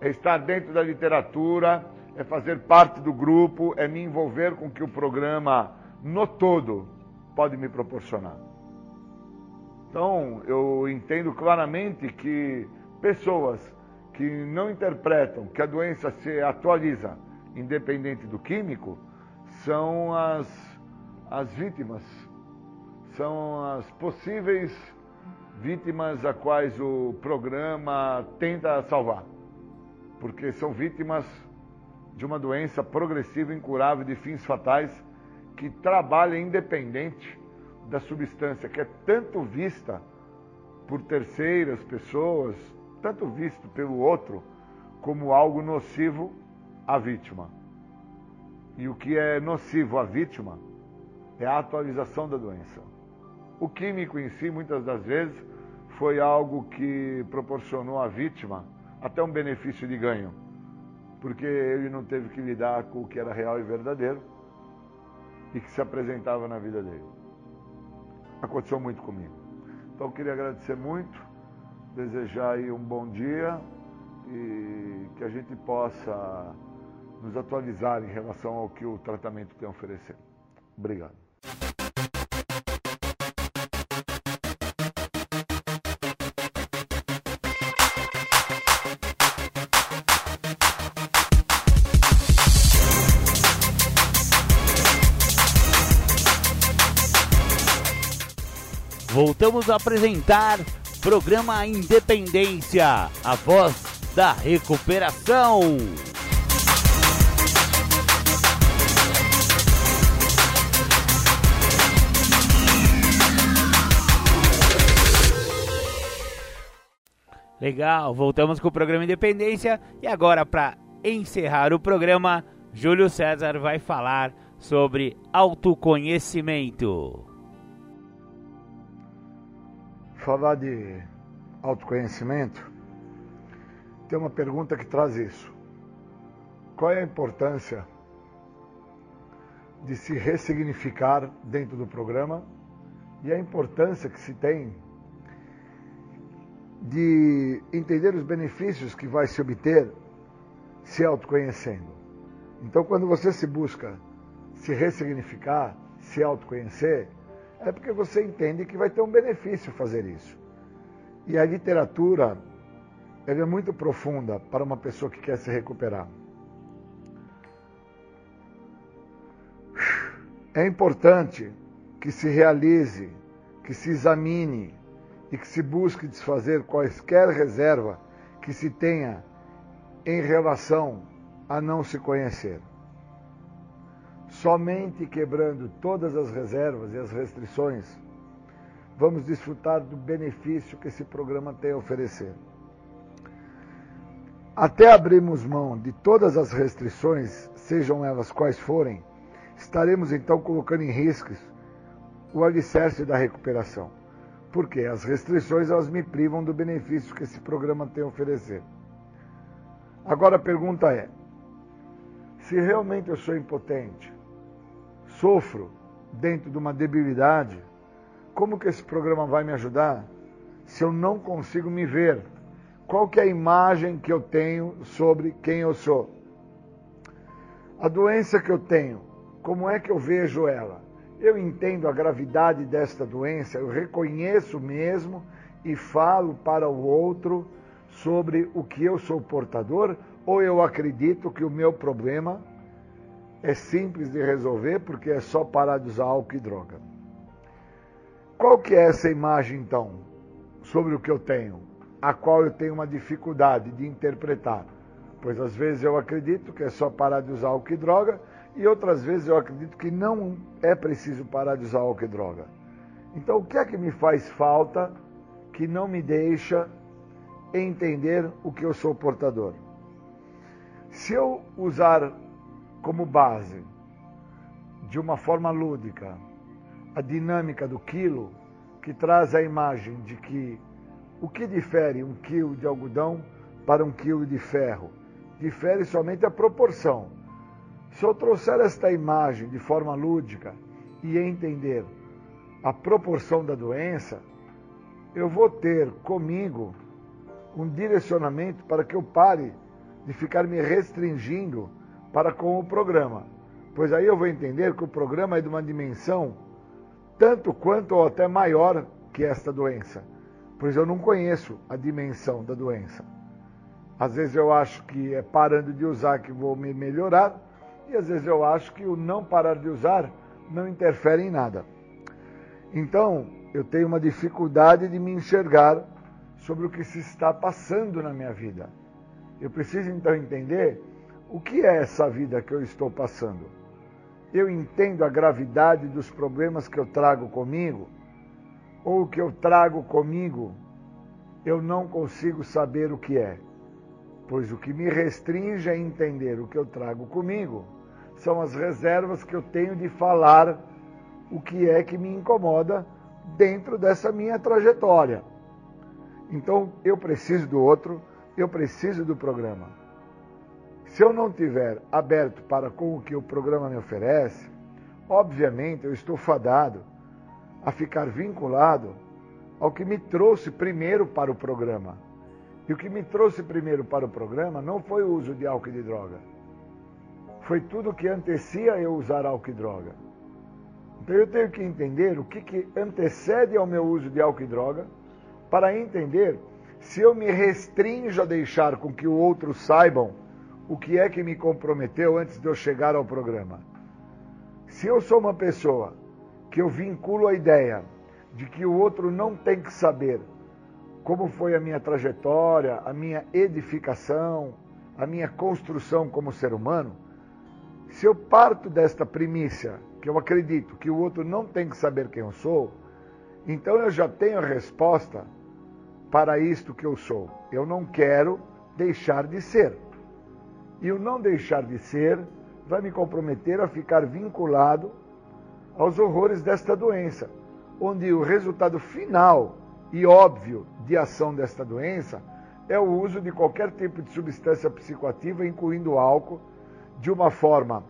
É estar dentro da literatura, é fazer parte do grupo, é me envolver com o que o programa no todo pode me proporcionar. Então, eu entendo claramente que pessoas que não interpretam que a doença se atualiza independente do químico são as, as vítimas, são as possíveis vítimas a quais o programa tenta salvar. Porque são vítimas de uma doença progressiva, incurável, de fins fatais, que trabalha independente da substância, que é tanto vista por terceiras pessoas, tanto visto pelo outro, como algo nocivo à vítima. E o que é nocivo à vítima é a atualização da doença. O químico em si, muitas das vezes, foi algo que proporcionou à vítima até um benefício de ganho, porque ele não teve que lidar com o que era real e verdadeiro e que se apresentava na vida dele. Aconteceu muito comigo. Então eu queria agradecer muito, desejar aí um bom dia e que a gente possa nos atualizar em relação ao que o tratamento tem a oferecer. Obrigado. Voltamos a apresentar programa Independência, a voz da recuperação. Legal, voltamos com o programa Independência e agora para encerrar o programa, Júlio César vai falar sobre autoconhecimento. Falar de autoconhecimento, tem uma pergunta que traz isso. Qual é a importância de se ressignificar dentro do programa e a importância que se tem de entender os benefícios que vai se obter se autoconhecendo. Então, quando você se busca se ressignificar, se autoconhecer, é porque você entende que vai ter um benefício fazer isso. E a literatura ela é muito profunda para uma pessoa que quer se recuperar. É importante que se realize, que se examine e que se busque desfazer quaisquer reserva que se tenha em relação a não se conhecer. Somente quebrando todas as reservas e as restrições, vamos desfrutar do benefício que esse programa tem a oferecer. Até abrirmos mão de todas as restrições, sejam elas quais forem, estaremos então colocando em riscos o alicerce da recuperação. Porque as restrições elas me privam do benefício que esse programa tem a oferecer. Agora a pergunta é: se realmente eu sou impotente, sofro dentro de uma debilidade, como que esse programa vai me ajudar se eu não consigo me ver? Qual que é a imagem que eu tenho sobre quem eu sou? A doença que eu tenho, como é que eu vejo ela? Eu entendo a gravidade desta doença, eu reconheço mesmo e falo para o outro sobre o que eu sou portador, ou eu acredito que o meu problema é simples de resolver porque é só parar de usar álcool e droga. Qual que é essa imagem então sobre o que eu tenho, a qual eu tenho uma dificuldade de interpretar? Pois às vezes eu acredito que é só parar de usar álcool e droga e outras vezes eu acredito que não é preciso parar de usar álcool e droga. Então, o que é que me faz falta que não me deixa entender o que eu sou portador? Se eu usar como base, de uma forma lúdica, a dinâmica do quilo, que traz a imagem de que o que difere um quilo de algodão para um quilo de ferro? Difere somente a proporção se eu trouxer esta imagem de forma lúdica e entender a proporção da doença, eu vou ter comigo um direcionamento para que eu pare de ficar me restringindo para com o programa. Pois aí eu vou entender que o programa é de uma dimensão tanto quanto ou até maior que esta doença. Pois eu não conheço a dimensão da doença. Às vezes eu acho que é parando de usar que vou me melhorar, e às vezes eu acho que o não parar de usar não interfere em nada. Então, eu tenho uma dificuldade de me enxergar sobre o que se está passando na minha vida. Eu preciso então entender o que é essa vida que eu estou passando. Eu entendo a gravidade dos problemas que eu trago comigo, ou o que eu trago comigo, eu não consigo saber o que é. Pois o que me restringe a entender o que eu trago comigo são as reservas que eu tenho de falar o que é que me incomoda dentro dessa minha trajetória. Então eu preciso do outro, eu preciso do programa. Se eu não tiver aberto para com o que o programa me oferece, obviamente eu estou fadado a ficar vinculado ao que me trouxe primeiro para o programa. E o que me trouxe primeiro para o programa não foi o uso de álcool e de droga. Foi tudo que antecia eu usar álcool e droga. Então eu tenho que entender o que, que antecede ao meu uso de álcool e droga para entender se eu me restringo a deixar com que o outro saibam o que é que me comprometeu antes de eu chegar ao programa. Se eu sou uma pessoa que eu vinculo a ideia de que o outro não tem que saber como foi a minha trajetória, a minha edificação, a minha construção como ser humano, se eu parto desta primícia, que eu acredito que o outro não tem que saber quem eu sou, então eu já tenho a resposta para isto que eu sou. Eu não quero deixar de ser. E o não deixar de ser vai me comprometer a ficar vinculado aos horrores desta doença, onde o resultado final e óbvio de ação desta doença é o uso de qualquer tipo de substância psicoativa, incluindo álcool, de uma forma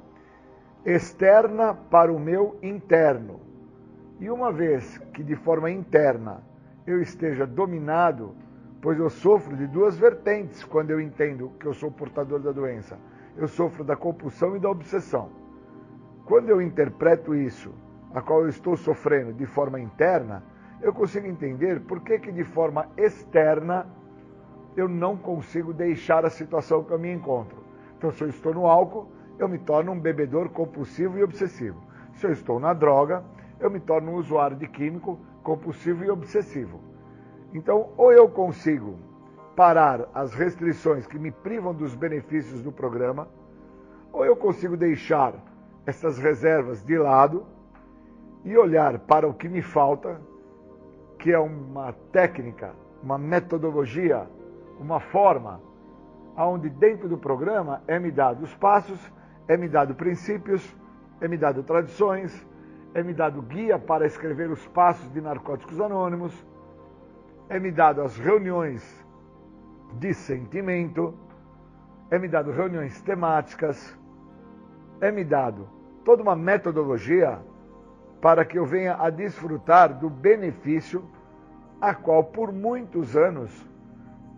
externa para o meu interno. E uma vez que de forma interna eu esteja dominado, pois eu sofro de duas vertentes quando eu entendo que eu sou portador da doença. Eu sofro da compulsão e da obsessão. Quando eu interpreto isso, a qual eu estou sofrendo de forma interna, eu consigo entender por que, que de forma externa eu não consigo deixar a situação que eu me encontro. Então, se eu estou no álcool, eu me torno um bebedor compulsivo e obsessivo. Se eu estou na droga, eu me torno um usuário de químico compulsivo e obsessivo. Então, ou eu consigo parar as restrições que me privam dos benefícios do programa, ou eu consigo deixar essas reservas de lado e olhar para o que me falta, que é uma técnica, uma metodologia, uma forma, onde dentro do programa é me dado os passos, é me dado princípios, é me dado tradições, é me dado guia para escrever os passos de Narcóticos Anônimos, é me dado as reuniões de sentimento, é me dado reuniões temáticas, é me dado toda uma metodologia para que eu venha a desfrutar do benefício a qual por muitos anos,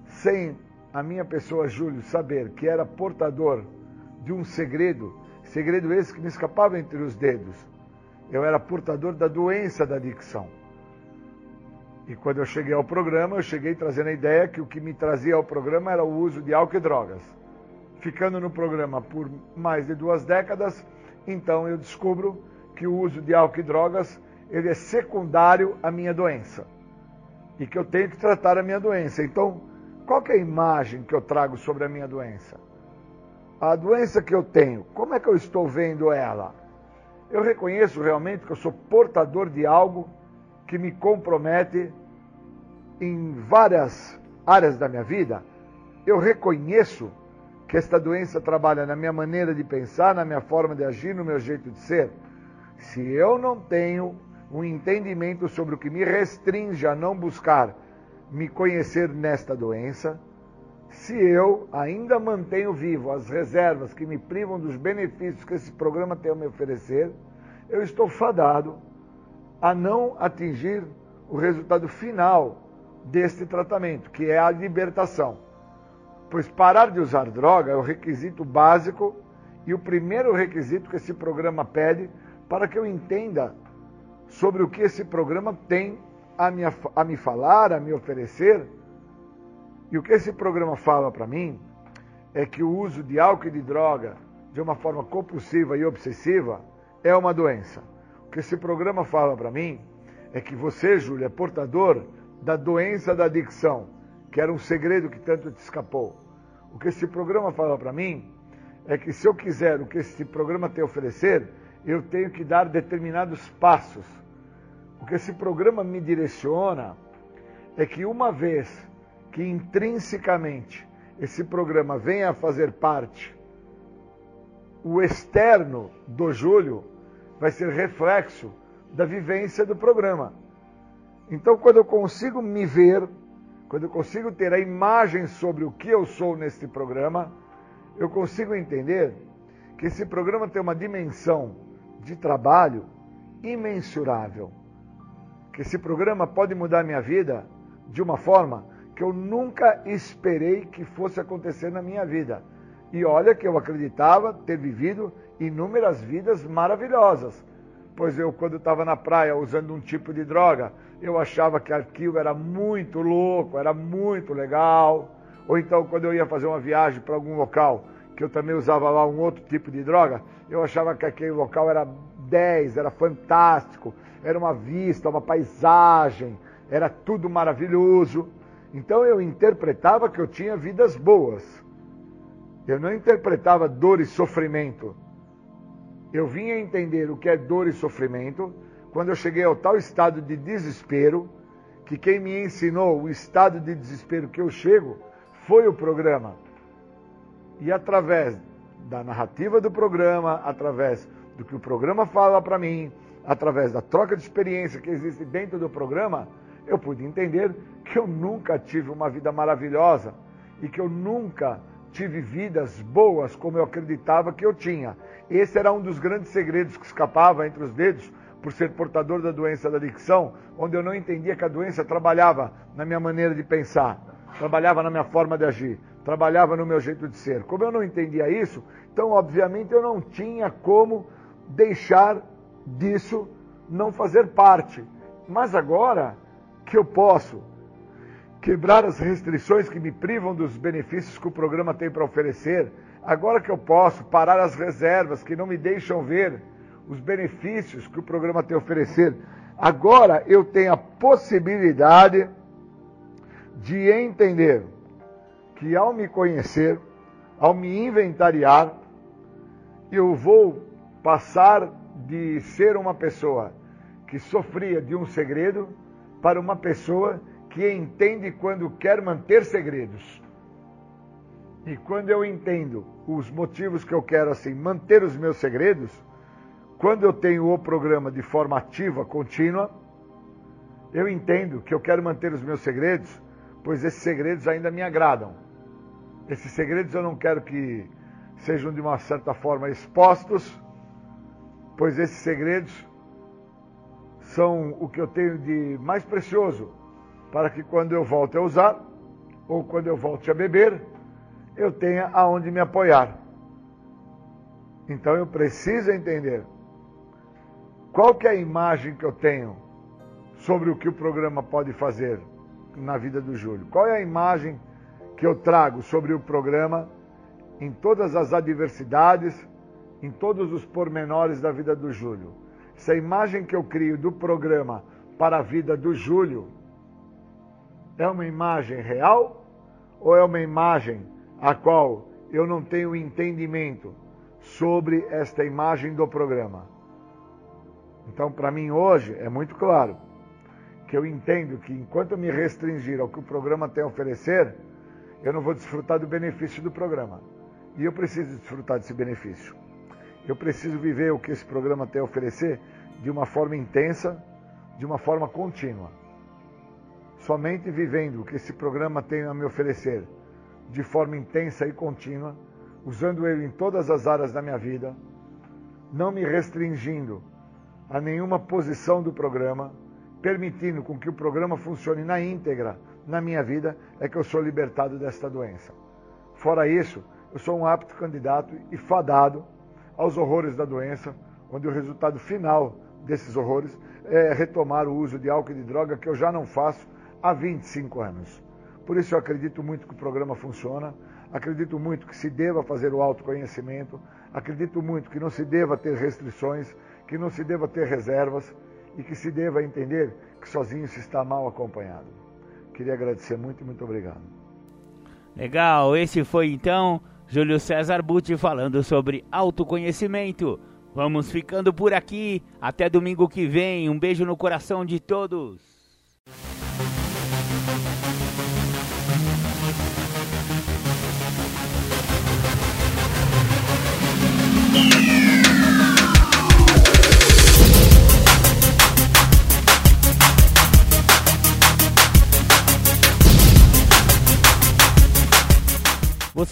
sem a minha pessoa Júlio saber que era portador de um segredo, segredo esse que me escapava entre os dedos, eu era portador da doença da adicção. E quando eu cheguei ao programa, eu cheguei trazendo a ideia que o que me trazia ao programa era o uso de álcool e drogas. Ficando no programa por mais de duas décadas, então eu descubro que o uso de álcool e drogas ele é secundário à minha doença e que eu tenho que tratar a minha doença. Então, qual é a imagem que eu trago sobre a minha doença? A doença que eu tenho, como é que eu estou vendo ela? eu reconheço realmente que eu sou portador de algo que me compromete em várias áreas da minha vida. Eu reconheço que esta doença trabalha na minha maneira de pensar, na minha forma de agir, no meu jeito de ser. Se eu não tenho um entendimento sobre o que me restringe a não buscar me conhecer nesta doença, se eu ainda mantenho vivo as reservas que me privam dos benefícios que esse programa tem a me oferecer, eu estou fadado a não atingir o resultado final deste tratamento, que é a libertação. Pois parar de usar droga é o requisito básico e o primeiro requisito que esse programa pede para que eu entenda sobre o que esse programa tem a me, a me falar, a me oferecer e o que esse programa fala para mim é que o uso de álcool e de droga de uma forma compulsiva e obsessiva é uma doença. Que esse programa fala para mim é que você, Júlio, é portador da doença da adicção, que era um segredo que tanto te escapou. O que esse programa fala para mim é que se eu quiser o que esse programa tem a oferecer, eu tenho que dar determinados passos. O que esse programa me direciona é que uma vez que intrinsecamente esse programa venha a fazer parte, o externo do Júlio vai ser reflexo da vivência do programa. Então, quando eu consigo me ver, quando eu consigo ter a imagem sobre o que eu sou neste programa, eu consigo entender que esse programa tem uma dimensão de trabalho imensurável. Que esse programa pode mudar minha vida de uma forma que eu nunca esperei que fosse acontecer na minha vida. E olha que eu acreditava ter vivido inúmeras vidas maravilhosas. Pois eu, quando estava na praia usando um tipo de droga, eu achava que aquilo era muito louco, era muito legal. Ou então, quando eu ia fazer uma viagem para algum local, que eu também usava lá um outro tipo de droga, eu achava que aquele local era 10, era fantástico, era uma vista, uma paisagem, era tudo maravilhoso. Então eu interpretava que eu tinha vidas boas. Eu não interpretava dor e sofrimento. Eu vinha entender o que é dor e sofrimento quando eu cheguei ao tal estado de desespero, que quem me ensinou o estado de desespero que eu chego foi o programa. E através da narrativa do programa, através do que o programa fala para mim, através da troca de experiência que existe dentro do programa, eu pude entender que eu nunca tive uma vida maravilhosa e que eu nunca tive vidas boas como eu acreditava que eu tinha. Esse era um dos grandes segredos que escapava entre os dedos por ser portador da doença da adicção, onde eu não entendia que a doença trabalhava na minha maneira de pensar, trabalhava na minha forma de agir, trabalhava no meu jeito de ser. Como eu não entendia isso, então obviamente eu não tinha como deixar disso não fazer parte. Mas agora que eu posso quebrar as restrições que me privam dos benefícios que o programa tem para oferecer, agora que eu posso parar as reservas que não me deixam ver os benefícios que o programa tem a oferecer, agora eu tenho a possibilidade de entender que ao me conhecer, ao me inventariar, eu vou passar de ser uma pessoa que sofria de um segredo para uma pessoa que entende quando quer manter segredos. E quando eu entendo os motivos que eu quero assim manter os meus segredos, quando eu tenho o programa de forma ativa, contínua, eu entendo que eu quero manter os meus segredos, pois esses segredos ainda me agradam. Esses segredos eu não quero que sejam de uma certa forma expostos, pois esses segredos são o que eu tenho de mais precioso para que quando eu volte a usar ou quando eu volte a beber, eu tenha aonde me apoiar. Então eu preciso entender qual que é a imagem que eu tenho sobre o que o programa pode fazer na vida do Júlio. Qual é a imagem que eu trago sobre o programa em todas as adversidades, em todos os pormenores da vida do Júlio se a imagem que eu crio do programa para a vida do Júlio é uma imagem real ou é uma imagem a qual eu não tenho entendimento sobre esta imagem do programa. Então, para mim hoje é muito claro que eu entendo que enquanto eu me restringir ao que o programa tem a oferecer, eu não vou desfrutar do benefício do programa. E eu preciso desfrutar desse benefício. Eu preciso viver o que esse programa tem a oferecer de uma forma intensa, de uma forma contínua. Somente vivendo o que esse programa tem a me oferecer de forma intensa e contínua, usando ele em todas as áreas da minha vida, não me restringindo a nenhuma posição do programa, permitindo com que o programa funcione na íntegra na minha vida, é que eu sou libertado desta doença. Fora isso, eu sou um apto candidato e fadado aos horrores da doença, onde o resultado final desses horrores é retomar o uso de álcool e de droga, que eu já não faço há 25 anos. Por isso eu acredito muito que o programa funciona, acredito muito que se deva fazer o autoconhecimento, acredito muito que não se deva ter restrições, que não se deva ter reservas e que se deva entender que sozinho se está mal acompanhado. Queria agradecer muito e muito obrigado. Legal, esse foi então Júlio César Butti falando sobre autoconhecimento. Vamos ficando por aqui. Até domingo que vem. Um beijo no coração de todos.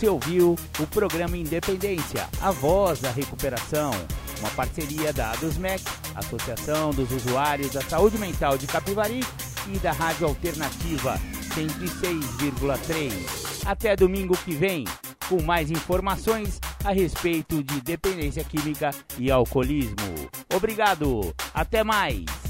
Você ouviu o programa Independência, a voz da recuperação, uma parceria da ADUSMEC, Associação dos Usuários da Saúde Mental de Capivari e da Rádio Alternativa 106,3. Até domingo que vem, com mais informações a respeito de dependência química e alcoolismo. Obrigado, até mais!